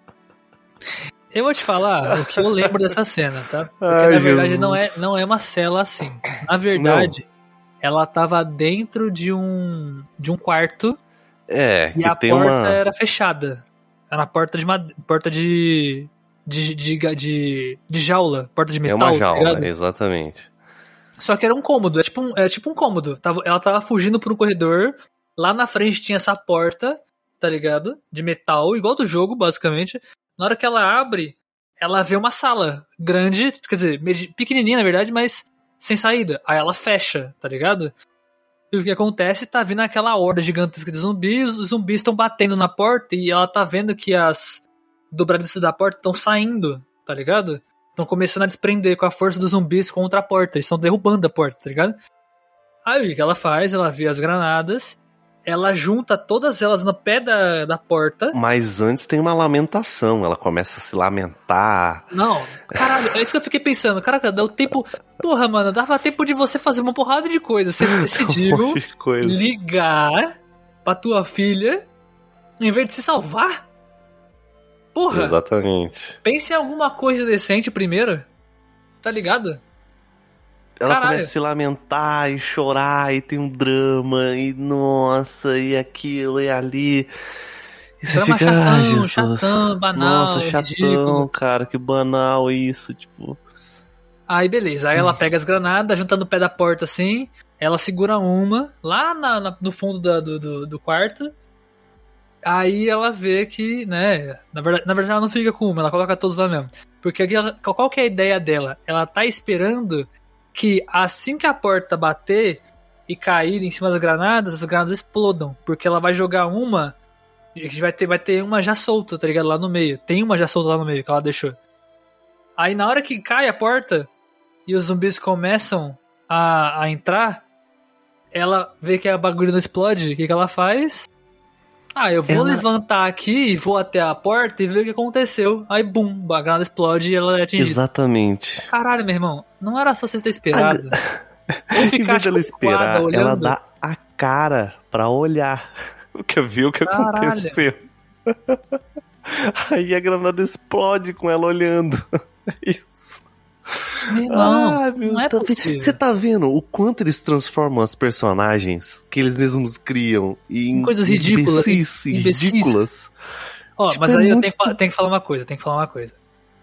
eu vou te falar o que eu lembro dessa cena, tá? Porque Ai, na verdade não é, não é uma cela assim. Na verdade, não. ela tava dentro de um de um quarto. É, e a porta uma... era fechada. Era é porta de porta de de, de, de, de jaula, porta de metal. É uma jaula, tá exatamente. Só que era um cômodo, é tipo um, é tipo um cômodo. Ela tava fugindo por um corredor, lá na frente tinha essa porta, tá ligado? De metal, igual do jogo, basicamente. Na hora que ela abre, ela vê uma sala grande, quer dizer, pequenininha na verdade, mas sem saída. Aí ela fecha, tá ligado? E o que acontece? Tá vindo aquela horda gigantesca de zumbis, os zumbis estão batendo na porta e ela tá vendo que as dobradiças da porta estão saindo tá ligado? Estão começando a desprender com a força dos zumbis contra a porta. Eles estão derrubando a porta, tá ligado? Aí o que ela faz? Ela vê as granadas, ela junta todas elas no pé da, da porta. Mas antes tem uma lamentação, ela começa a se lamentar. Não, caralho, é isso que eu fiquei pensando. Caraca, deu tempo. Porra, mano, dava tempo de você fazer uma porrada de coisa. Você decidiu Um coisa. ligar pra tua filha em vez de se salvar. Porra, Exatamente. pense em alguma coisa decente primeiro. Tá ligado? Ela Caralho. começa a se lamentar e chorar, e tem um drama, e nossa, e aquilo, e ali. E você Drama fica, chatão, "Ai, Jesus. chatão, banal, Nossa, chatão, ridículo. cara, que banal isso, tipo. Aí beleza, aí ela pega as granadas, junta no pé da porta assim, ela segura uma lá na- na- no fundo da- do, do, do quarto. Aí ela vê que, né, na verdade, na verdade ela não fica com uma, ela coloca todos lá mesmo. Porque qual que é a ideia dela? Ela tá esperando que assim que a porta bater e cair em cima das granadas, as granadas explodam. Porque ela vai jogar uma e vai ter, vai ter uma já solta, tá ligado? Lá no meio. Tem uma já solta lá no meio que ela deixou. Aí na hora que cai a porta e os zumbis começam a, a entrar, ela vê que a bagulho não explode. O que, que ela faz? Ah, eu vou Ela- levantar aqui e vou até a porta e ver o que aconteceu. Aí, bum, a granada explode e ela é atingida. Exatamente. Caralho, meu irmão, não era só você ter esperado. Ou Em ficar dela chocada esperar, ela olhando. dá a cara pra olhar o que viu o que Caralho. aconteceu. Aí a granada explode com ela olhando. Isso. Ah, meu não é possível. Você tá vendo o quanto eles transformam as personagens que eles mesmos criam em Coisas ridículas, imbecis, imbecis. ridículas. Ó, Tipo, mas é aí eu muito tenho, que tenho que falar uma coisa, tenho que falar uma coisa.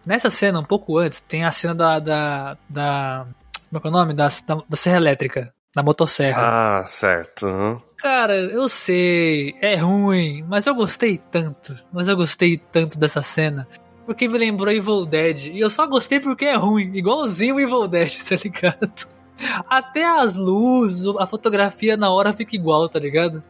Nessa cena, um pouco antes, tem a cena da. da. da como é que é o nome? Da, da, da serra elétrica, da motosserra. Ah, certo. aham. Cara, eu sei, é ruim, mas eu gostei tanto. Mas eu gostei tanto dessa cena. Porque me lembrou Evil Dead. E eu só gostei porque é ruim. Igualzinho o Evil Dead, tá ligado? Até as luzes, a fotografia na hora fica igual, tá ligado?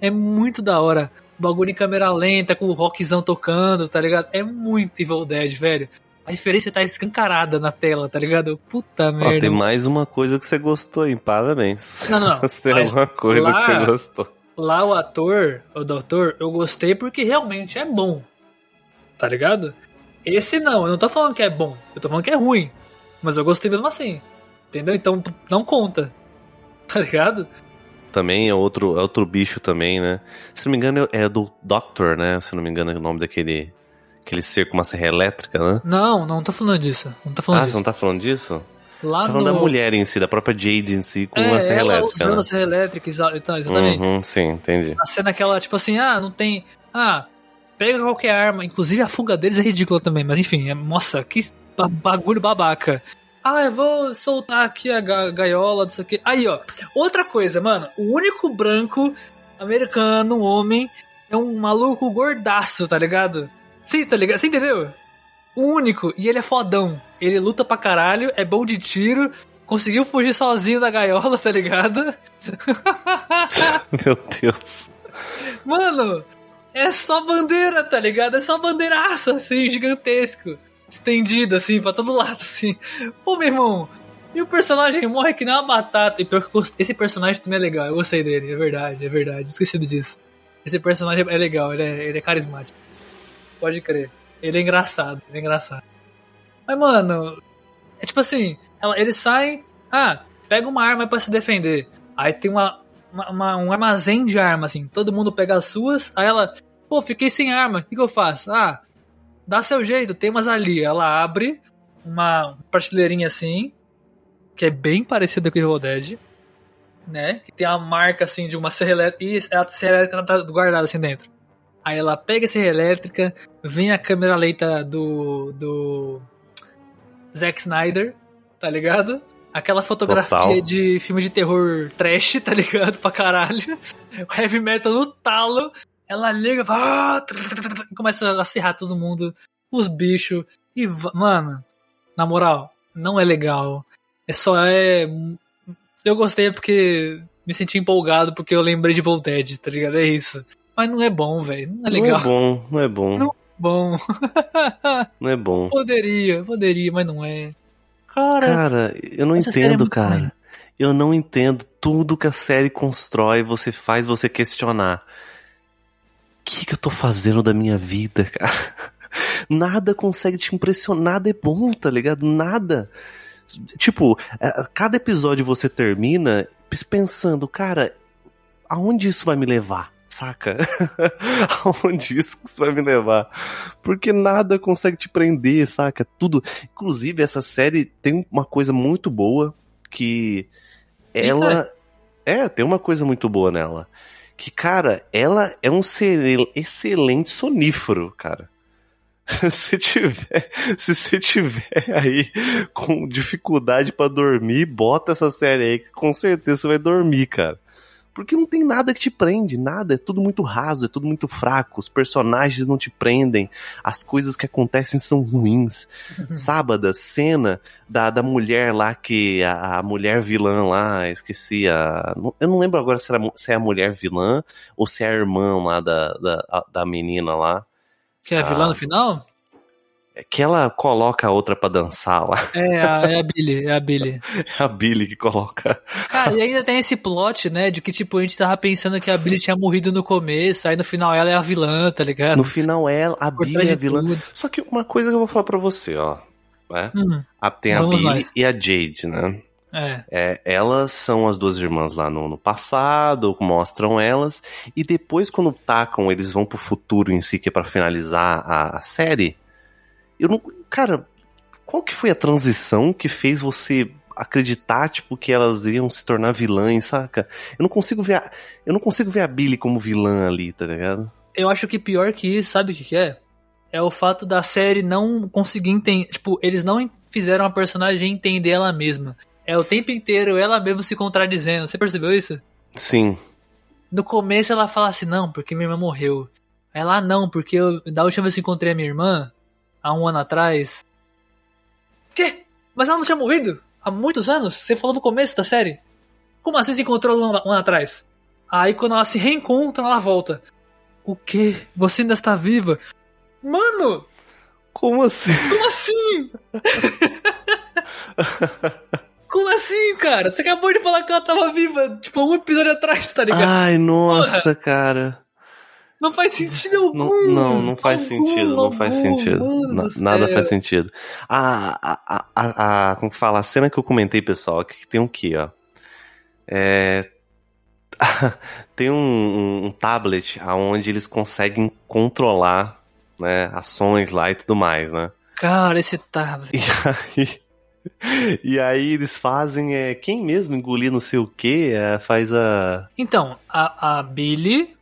É muito da hora. Bagulho em câmera lenta, com o rockzão tocando, tá ligado? É muito Evil Dead, velho. A referência tá escancarada na tela, tá ligado? Puta Ó, merda. tem mais uma coisa que você gostou, hein? Parabéns. Não, não. Você tem alguma coisa lá- que você gostou. Lá o ator, o doutor, eu gostei porque realmente é bom. Tá ligado? Esse não, eu não tô falando que é bom, eu tô falando que é ruim. Mas eu gostei mesmo assim. Entendeu? Então não conta. Tá ligado? Também é outro, é outro bicho também, né? Se não me engano, é do Doctor, né? Se não me engano, é o nome daquele aquele ser com uma serra elétrica, né? Não, não tô falando disso. Não tô falando Ah, você disso. não tá falando disso? Lá Você tá no... falando da mulher em si, da própria Jade em si, com é, uma serra ela elétrica, usando né? a serra elétrica, então, exatamente. Uhum, sim, entendi. A cena que ela, tipo assim, ah, não tem. Ah, pega qualquer arma. Inclusive a fuga deles é ridícula também, mas enfim, é, nossa, que ba- bagulho babaca. Ah, eu vou soltar aqui a ga- gaiola, não sei o que. Aí, ó, outra coisa, mano. O único branco americano, um homem, é um maluco gordaço, tá ligado? Sim, tá ligado? Você entendeu? O único, e ele é fodão. Ele luta pra caralho, é bom de tiro, conseguiu fugir sozinho da gaiola, tá ligado? Meu Deus. Mano, é só bandeira, tá ligado? É só bandeiraça, assim, gigantesco. Estendido, assim, pra todo lado, assim. Pô, meu irmão, e o personagem morre que nem uma batata. E esse personagem também é legal, eu gostei dele, é verdade, é verdade. Esquecido disso. Esse personagem é legal, ele é, ele é carismático. Pode crer. Ele é engraçado, ele é engraçado. Mas, mano, é tipo assim, eles saem, ah, pega uma arma pra se defender. Aí tem uma, uma- uma- um armazém de arma, assim, todo mundo pega as suas, aí ela, pô, fiquei sem arma, o que, que eu faço? Ah, dá seu jeito, tem umas ali. Ela abre uma prateleirinha assim, que é bem parecida com o Evil Dead, né? Que tem a marca assim de uma serra elétrica, e a serra elétrica tá guardada assim dentro. Aí ela pega a serra elétrica, vem a câmera lenta do. do. Zack Snyder, tá ligado? Aquela fotografia Total. de filme de terror trash, tá ligado? Pra caralho. O heavy metal no talo. Ela liga, começa a serrar todo mundo, os bichos. E, mano, na moral, não é legal. É só é. Eu gostei porque me senti empolgado porque eu lembrei de Volted, tá ligado? É isso. Mas não é bom, velho. Não é legal. Não é bom, não é bom. Não. bom. Não é bom. Poderia, poderia, mas não é. Cara, Cara, eu não é entendo, muito cara. ruim. Eu não entendo tudo que a série constrói, você faz você questionar. O que, que eu tô fazendo da minha vida, cara? Nada consegue te impressionar, nada é bom, tá ligado? Nada. Tipo, a- cada episódio você termina pensando, cara, aonde isso vai me levar? Saca? aonde isso vai me levar? Porque nada consegue te prender, saca? Tudo. Inclusive, essa série tem uma coisa muito boa que ela. É, tem uma coisa muito boa nela. Que, cara, ela é um excelente sonífero, cara. se tiver, se você tiver aí com dificuldade pra dormir, bota essa série aí que com certeza você vai dormir, cara. Porque não tem nada que te prende, nada, é tudo muito raso, é tudo muito fraco, os personagens não te prendem, as coisas que acontecem são ruins. Sábado, cena da, da mulher lá que a, a mulher vilã lá, esqueci a. não- Eu não lembro agora se, era, se é a mulher vilã ou se é a irmã lá da, da, a- da menina lá. que é a vilã Ah. no final? É Que ela coloca a outra pra dançar lá. É a, é a Billy, é a Billy. É a Billy que coloca. Cara, e ainda tem esse plot, né, de que tipo, a gente tava pensando que a Billy tinha morrido no começo, aí no final ela é a vilã, tá ligado? No final ela, a Por Billy é a vilã. tudo. Só que uma coisa que eu vou falar pra você, ó. né? Hum, A- Tem a Billy nós. e a Jade, né? é. É, elas são as duas irmãs lá no, no passado, mostram elas, e depois quando tacam, eles vão pro futuro em si, que é pra finalizar a, a série. Eu não. Cara, qual que foi a transição que fez você acreditar, tipo, que elas iam se tornar vilãs, saca? Eu não consigo ver a, eu não consigo ver a Billy como vilã ali, tá ligado? Eu acho que pior que isso, sabe o que, que é? É o fato da série não conseguir entender. Tipo, eles não fizeram a personagem entender ela mesma. É o tempo inteiro ela mesma se contradizendo. Você percebeu isso? Sim. No começo ela fala assim, não, porque minha irmã morreu. Lá, não, porque eu, da última vez que encontrei a minha irmã, há um ano atrás. Quê? Mas ela não tinha morrido? Há muitos anos? Você falou no começo da série? Como assim se encontrou um, ano- um ano atrás? Aí quando ela se reencontra, ela volta. O quê? Você ainda está viva? Mano, Como assim? como assim? como assim, cara? Você acabou de falar que ela tava viva, tipo, um episódio atrás, tá ligado? Ai, nossa, cara. Não faz sentido algum. Não, não, não faz Algum, sentido, não faz algum, sentido. mano nada faz sentido. A, a, a, a, como que fala? A cena que eu comentei, pessoal, que tem um quê, ó? É, tem um, um, um tablet onde eles conseguem controlar né, ações lá e tudo mais, né? Cara, esse tablet. E aí, e aí eles fazem, é, quem mesmo engolir não sei o que, faz a... Então, a, a Billy,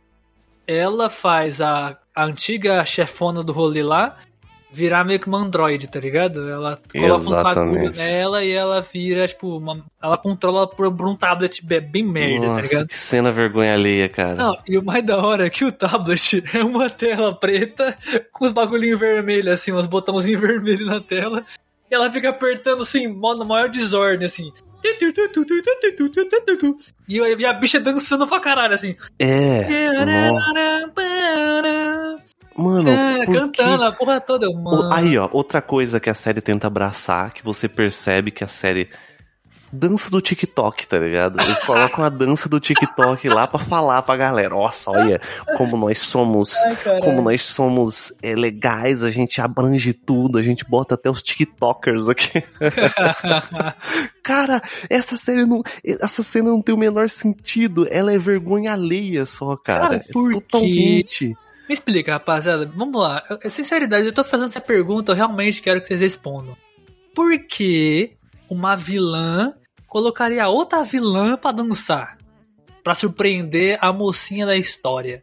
ela faz a, a antiga chefona do rolê lá virar meio que uma androide, tá ligado? Ela coloca um bagulho Exatamente. nela e ela vira, tipo, uma, ela controla por, por um tablet be- bem merda, tá Nossa, ligado? que cena vergonha alheia, cara. Não, e o mais da hora é que o tablet é uma tela preta com os bagulhinhos vermelhos, assim, uns botãozinhos vermelhos na tela. E ela fica apertando, assim, no maior desordem, assim. E a, e a bicha dançando pra caralho, assim. É. Mano, É, cantando a porra toda, mano. Aí, ó, outra coisa que a série tenta abraçar, que você percebe que a série dança do TikTok, tá ligado? Eles colocam a dança do TikTok lá pra falar pra galera. Nossa, olha como nós somos, Ai, como nós somos é, legais, a gente abrange tudo, a gente bota até os TikTokers aqui. Cara, essa série não, essa cena não tem o menor sentido. Ela é vergonha alheia só, cara. Cara, É por quê? Totalmente. Me explica, rapaziada. Vamos lá. Eu- Sinceridade, eu tô fazendo essa pergunta, eu realmente quero que vocês respondam. Por que uma vilã colocaria outra vilã pra dançar? Pra surpreender a mocinha da história.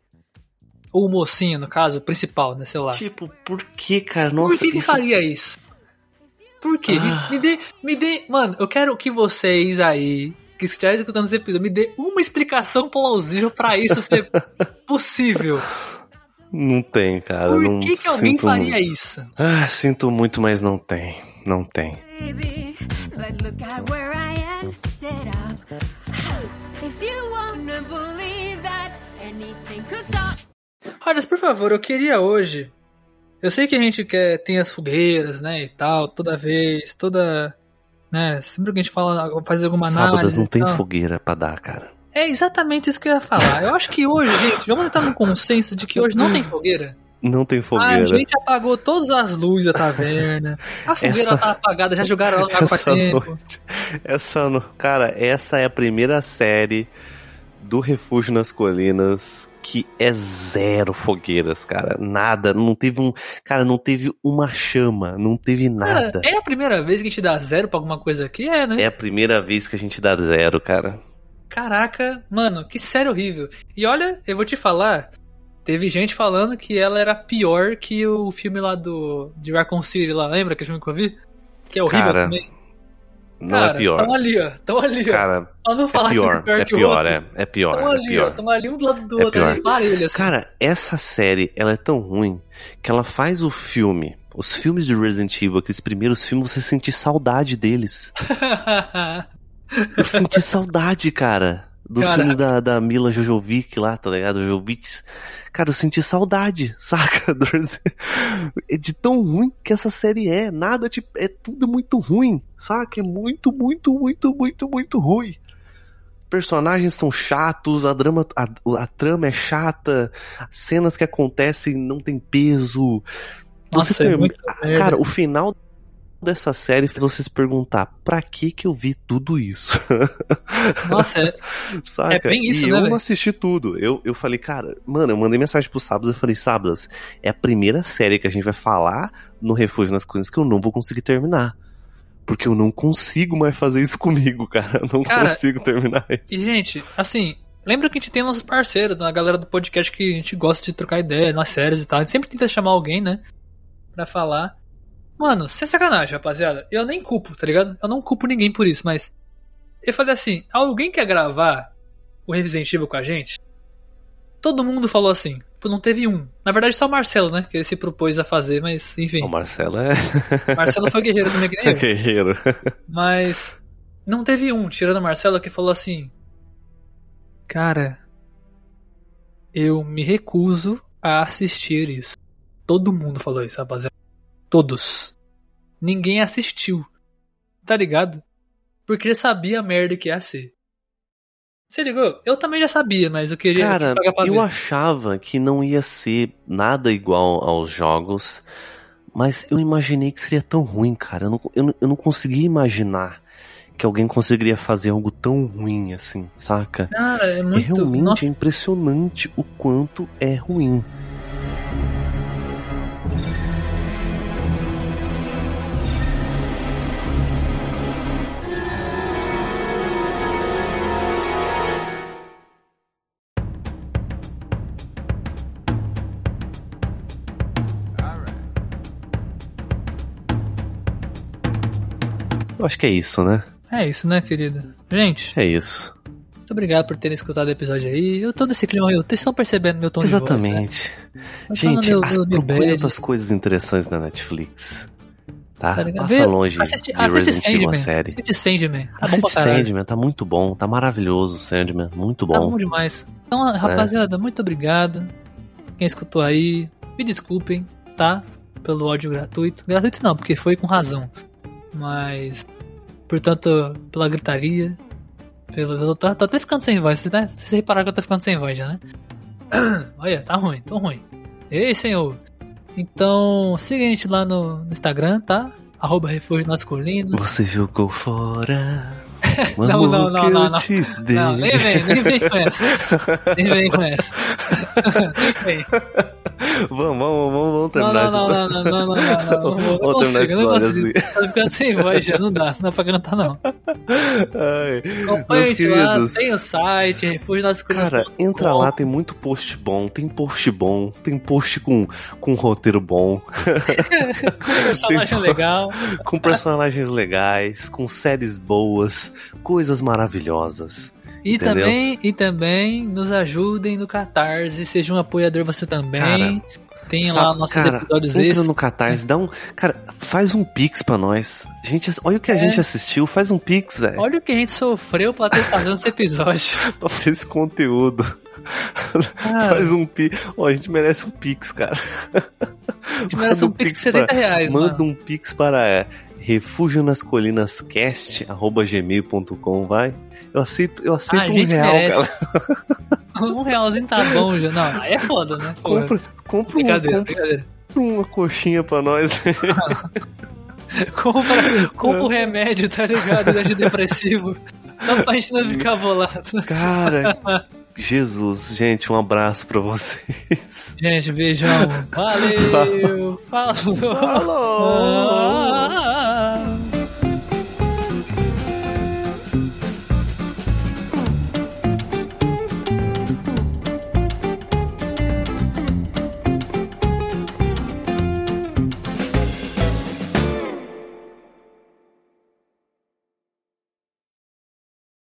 Ou o mocinho, no caso, o principal, né? Sei lá. Tipo, por que, cara? Nossa, Por que, que isso- faria isso? Por quê? Me- Ah. Me, dê, me dê. Mano, eu quero que vocês aí, que estiverem escutando esse episódio, me dê uma explicação plausível pra isso ser possível. Não tem, cara. Por não que, que alguém faria muito. isso? Ah, sinto muito, mas não tem. Não tem. baby. But look at where I ended up. If you wanna believe that anything could stop. Olha, por favor, eu queria hoje eu sei que a gente quer, tem as fogueiras, né, e tal, toda vez, toda, né, sempre que a gente fala, faz alguma Sábados análise não e tem tal. fogueira pra dar, cara. É exatamente isso que eu ia falar. Eu acho que hoje, gente, vamos entrar no consenso de que hoje não tem fogueira. Não tem A fogueira. gente apagou todas as luzes da taverna. A fogueira Essa- tá apagada, já jogaram ela água Essa tempo. noite. Essa no... Cara, essa é a primeira série do Refúgio nas Colinas que é zero fogueiras, cara. Nada, não teve um. Cara, não teve uma chama, não teve Cara, nada. é a primeira vez que a gente dá zero pra alguma coisa aqui? É, né? É a primeira vez que a gente dá zero, cara. Caraca, mano, que série horrível. E olha, eu vou te falar, teve gente falando que ela era pior que o filme lá do de Raccoon City lá, lembra que filme que eu vi? Que é horrível Cara, também. Não Cara, é pior. Tão ali, ó. Tão ali, ó. Cara, não é falar pior, que pior é que pior, é, é pior, Tão é ali, pior. Tão ali um do lado do É outro, pior. ali, parelho, assim. Cara, essa série, ela é tão ruim que ela faz o filme, os filmes de Resident Evil, aqueles primeiros filmes, você sentir saudade deles. Eu senti saudade, cara. Dos Cara. filmes da, da Mila Jojovic lá, tá ligado? Jojovic. Cara, eu senti saudade, saca? É de tão ruim que essa série é. Nada, tipo, é tudo muito ruim, saca? É muito, muito, muito, muito, muito ruim. Personagens são chatos, a, drama, a, a trama é chata, as cenas que acontecem não tem peso. Nossa, Você é termina- muito Ah. Cara, o final dessa série fez você se perguntar, pra que que eu vi tudo isso? Nossa, é, Saca? É bem isso, e né, eu velho? não assisti tudo. Eu, eu falei, cara, mano, eu mandei mensagem pro Sábados, eu falei, Sábados, é a primeira série que a gente vai falar no Refúgio nas Coisas que eu não vou conseguir terminar. Porque eu não consigo mais fazer isso comigo, cara. Eu não Cara, consigo terminar isso. E, gente, assim, lembra que a gente tem nossos parceiros, a galera do podcast que a gente gosta de trocar ideia nas séries e tal. A gente sempre tenta chamar alguém, né? Pra falar. Mano, sem sacanagem, rapaziada. Eu nem culpo, tá ligado? Eu não culpo ninguém por isso, mas. Eu falei assim: alguém quer gravar o Resident Evil com a gente? Todo mundo falou assim. Tipo, não teve um. Na verdade, só o Marcelo, né? Que ele se propôs a fazer, mas enfim. O Marcelo é Marcelo foi guerreiro também, que nem eu. guerreiro. Mas não teve um, tirando o Marcelo, que falou assim: Cara, eu me recuso a assistir isso. Todo mundo falou isso, rapaziada. Todos. Ninguém assistiu. Tá ligado? Porque sabia a merda que ia ser. Você ligou? Eu também já sabia, mas eu queria Cara, eu ver. achava que não ia ser nada igual aos jogos, mas eu imaginei que seria tão ruim, cara. Eu não, eu não, eu não conseguia imaginar que alguém conseguiria fazer algo tão ruim assim, saca? Cara, é E muito. realmente Nossa, é impressionante o quanto é ruim. Eu acho que é isso, né? é isso, né, querida? Gente, É isso. muito obrigado por terem escutado o episódio aí. Eu tô nesse clima aí, vocês estão percebendo meu tom de voz. né? Exatamente. Gente, meu- outras coisas interessantes na Netflix. Tá? Tá? Passa Vê- longe assiste, de assiste Resident Evil a série. Assiste Sandman. Tá bom Assiste pra caralho. Sandman, tá muito bom, tá maravilhoso Sandman, muito Tá bom. bom demais. Então, rapaziada, muito obrigado. Quem escutou aí, me desculpem, tá? Pelo áudio gratuito. Gratuito não, porque foi com razão. Mas, portanto, pela gritaria. Pelo, eu tô, tô até ficando sem voz, né? Vocês repararam que eu tô ficando sem voz já, né? Olha, tá ruim, tô ruim. Ei, senhor. Então, siga a gente lá no, no Instagram, tá? Arroba Refúgio nas Colinas. Você jogou fora. O Não, não, não, não, não. Não, nem vem, nem vem com essa. Nem vem com essa. vem. Vamos, vamos, vamos, vamos Não, terminar não, não, não, não, não, não, não, não, não, esse consigo, não consigo. assim. Tá ficando sem voz já, não dá, não dá pra cantar não. Ai, Acompanha a meus gente lá, tem o site, refúgio nas Cruzes. Cara, entra lá, tem muito post bom, tem post bom, tem post com, com roteiro bom, com personagem legal. com personagens legais, com séries boas, coisas maravilhosas. E Entendeu? também, e também nos ajudem no Catarse, seja um apoiador você também. tem lá Sabe, nossos cara, episódios entra extras. no Catarse, dá um. Cara, faz um pix pra nós. Gente, olha o que a É. gente assistiu, faz um pix, velho. Olha o que a gente sofreu pra ter fazendo esse episódio. Pra fazer esse conteúdo. Cara, Faz um pix. Ó, a gente merece um pix, cara. Te merece um pix de 70 reais, Manda mano. um pix para é, refúgio nas colinas cast, arroba gmail.com, vai. Eu aceito, eu aceito Ah, um real, merece. galera. Um realzinho tá bom já. Não, aí é foda, né? Porra. Compra, compra, um, Brincadeira, compra brincadeira. uma coxinha pra nós. Compra, compra o remédio, tá ligado? De antidepressivo. Só pra gente não ficar bolado. Cara, Jesus, gente, um abraço pra vocês. Gente, beijão. Valeu. Falou. Falou! Ah.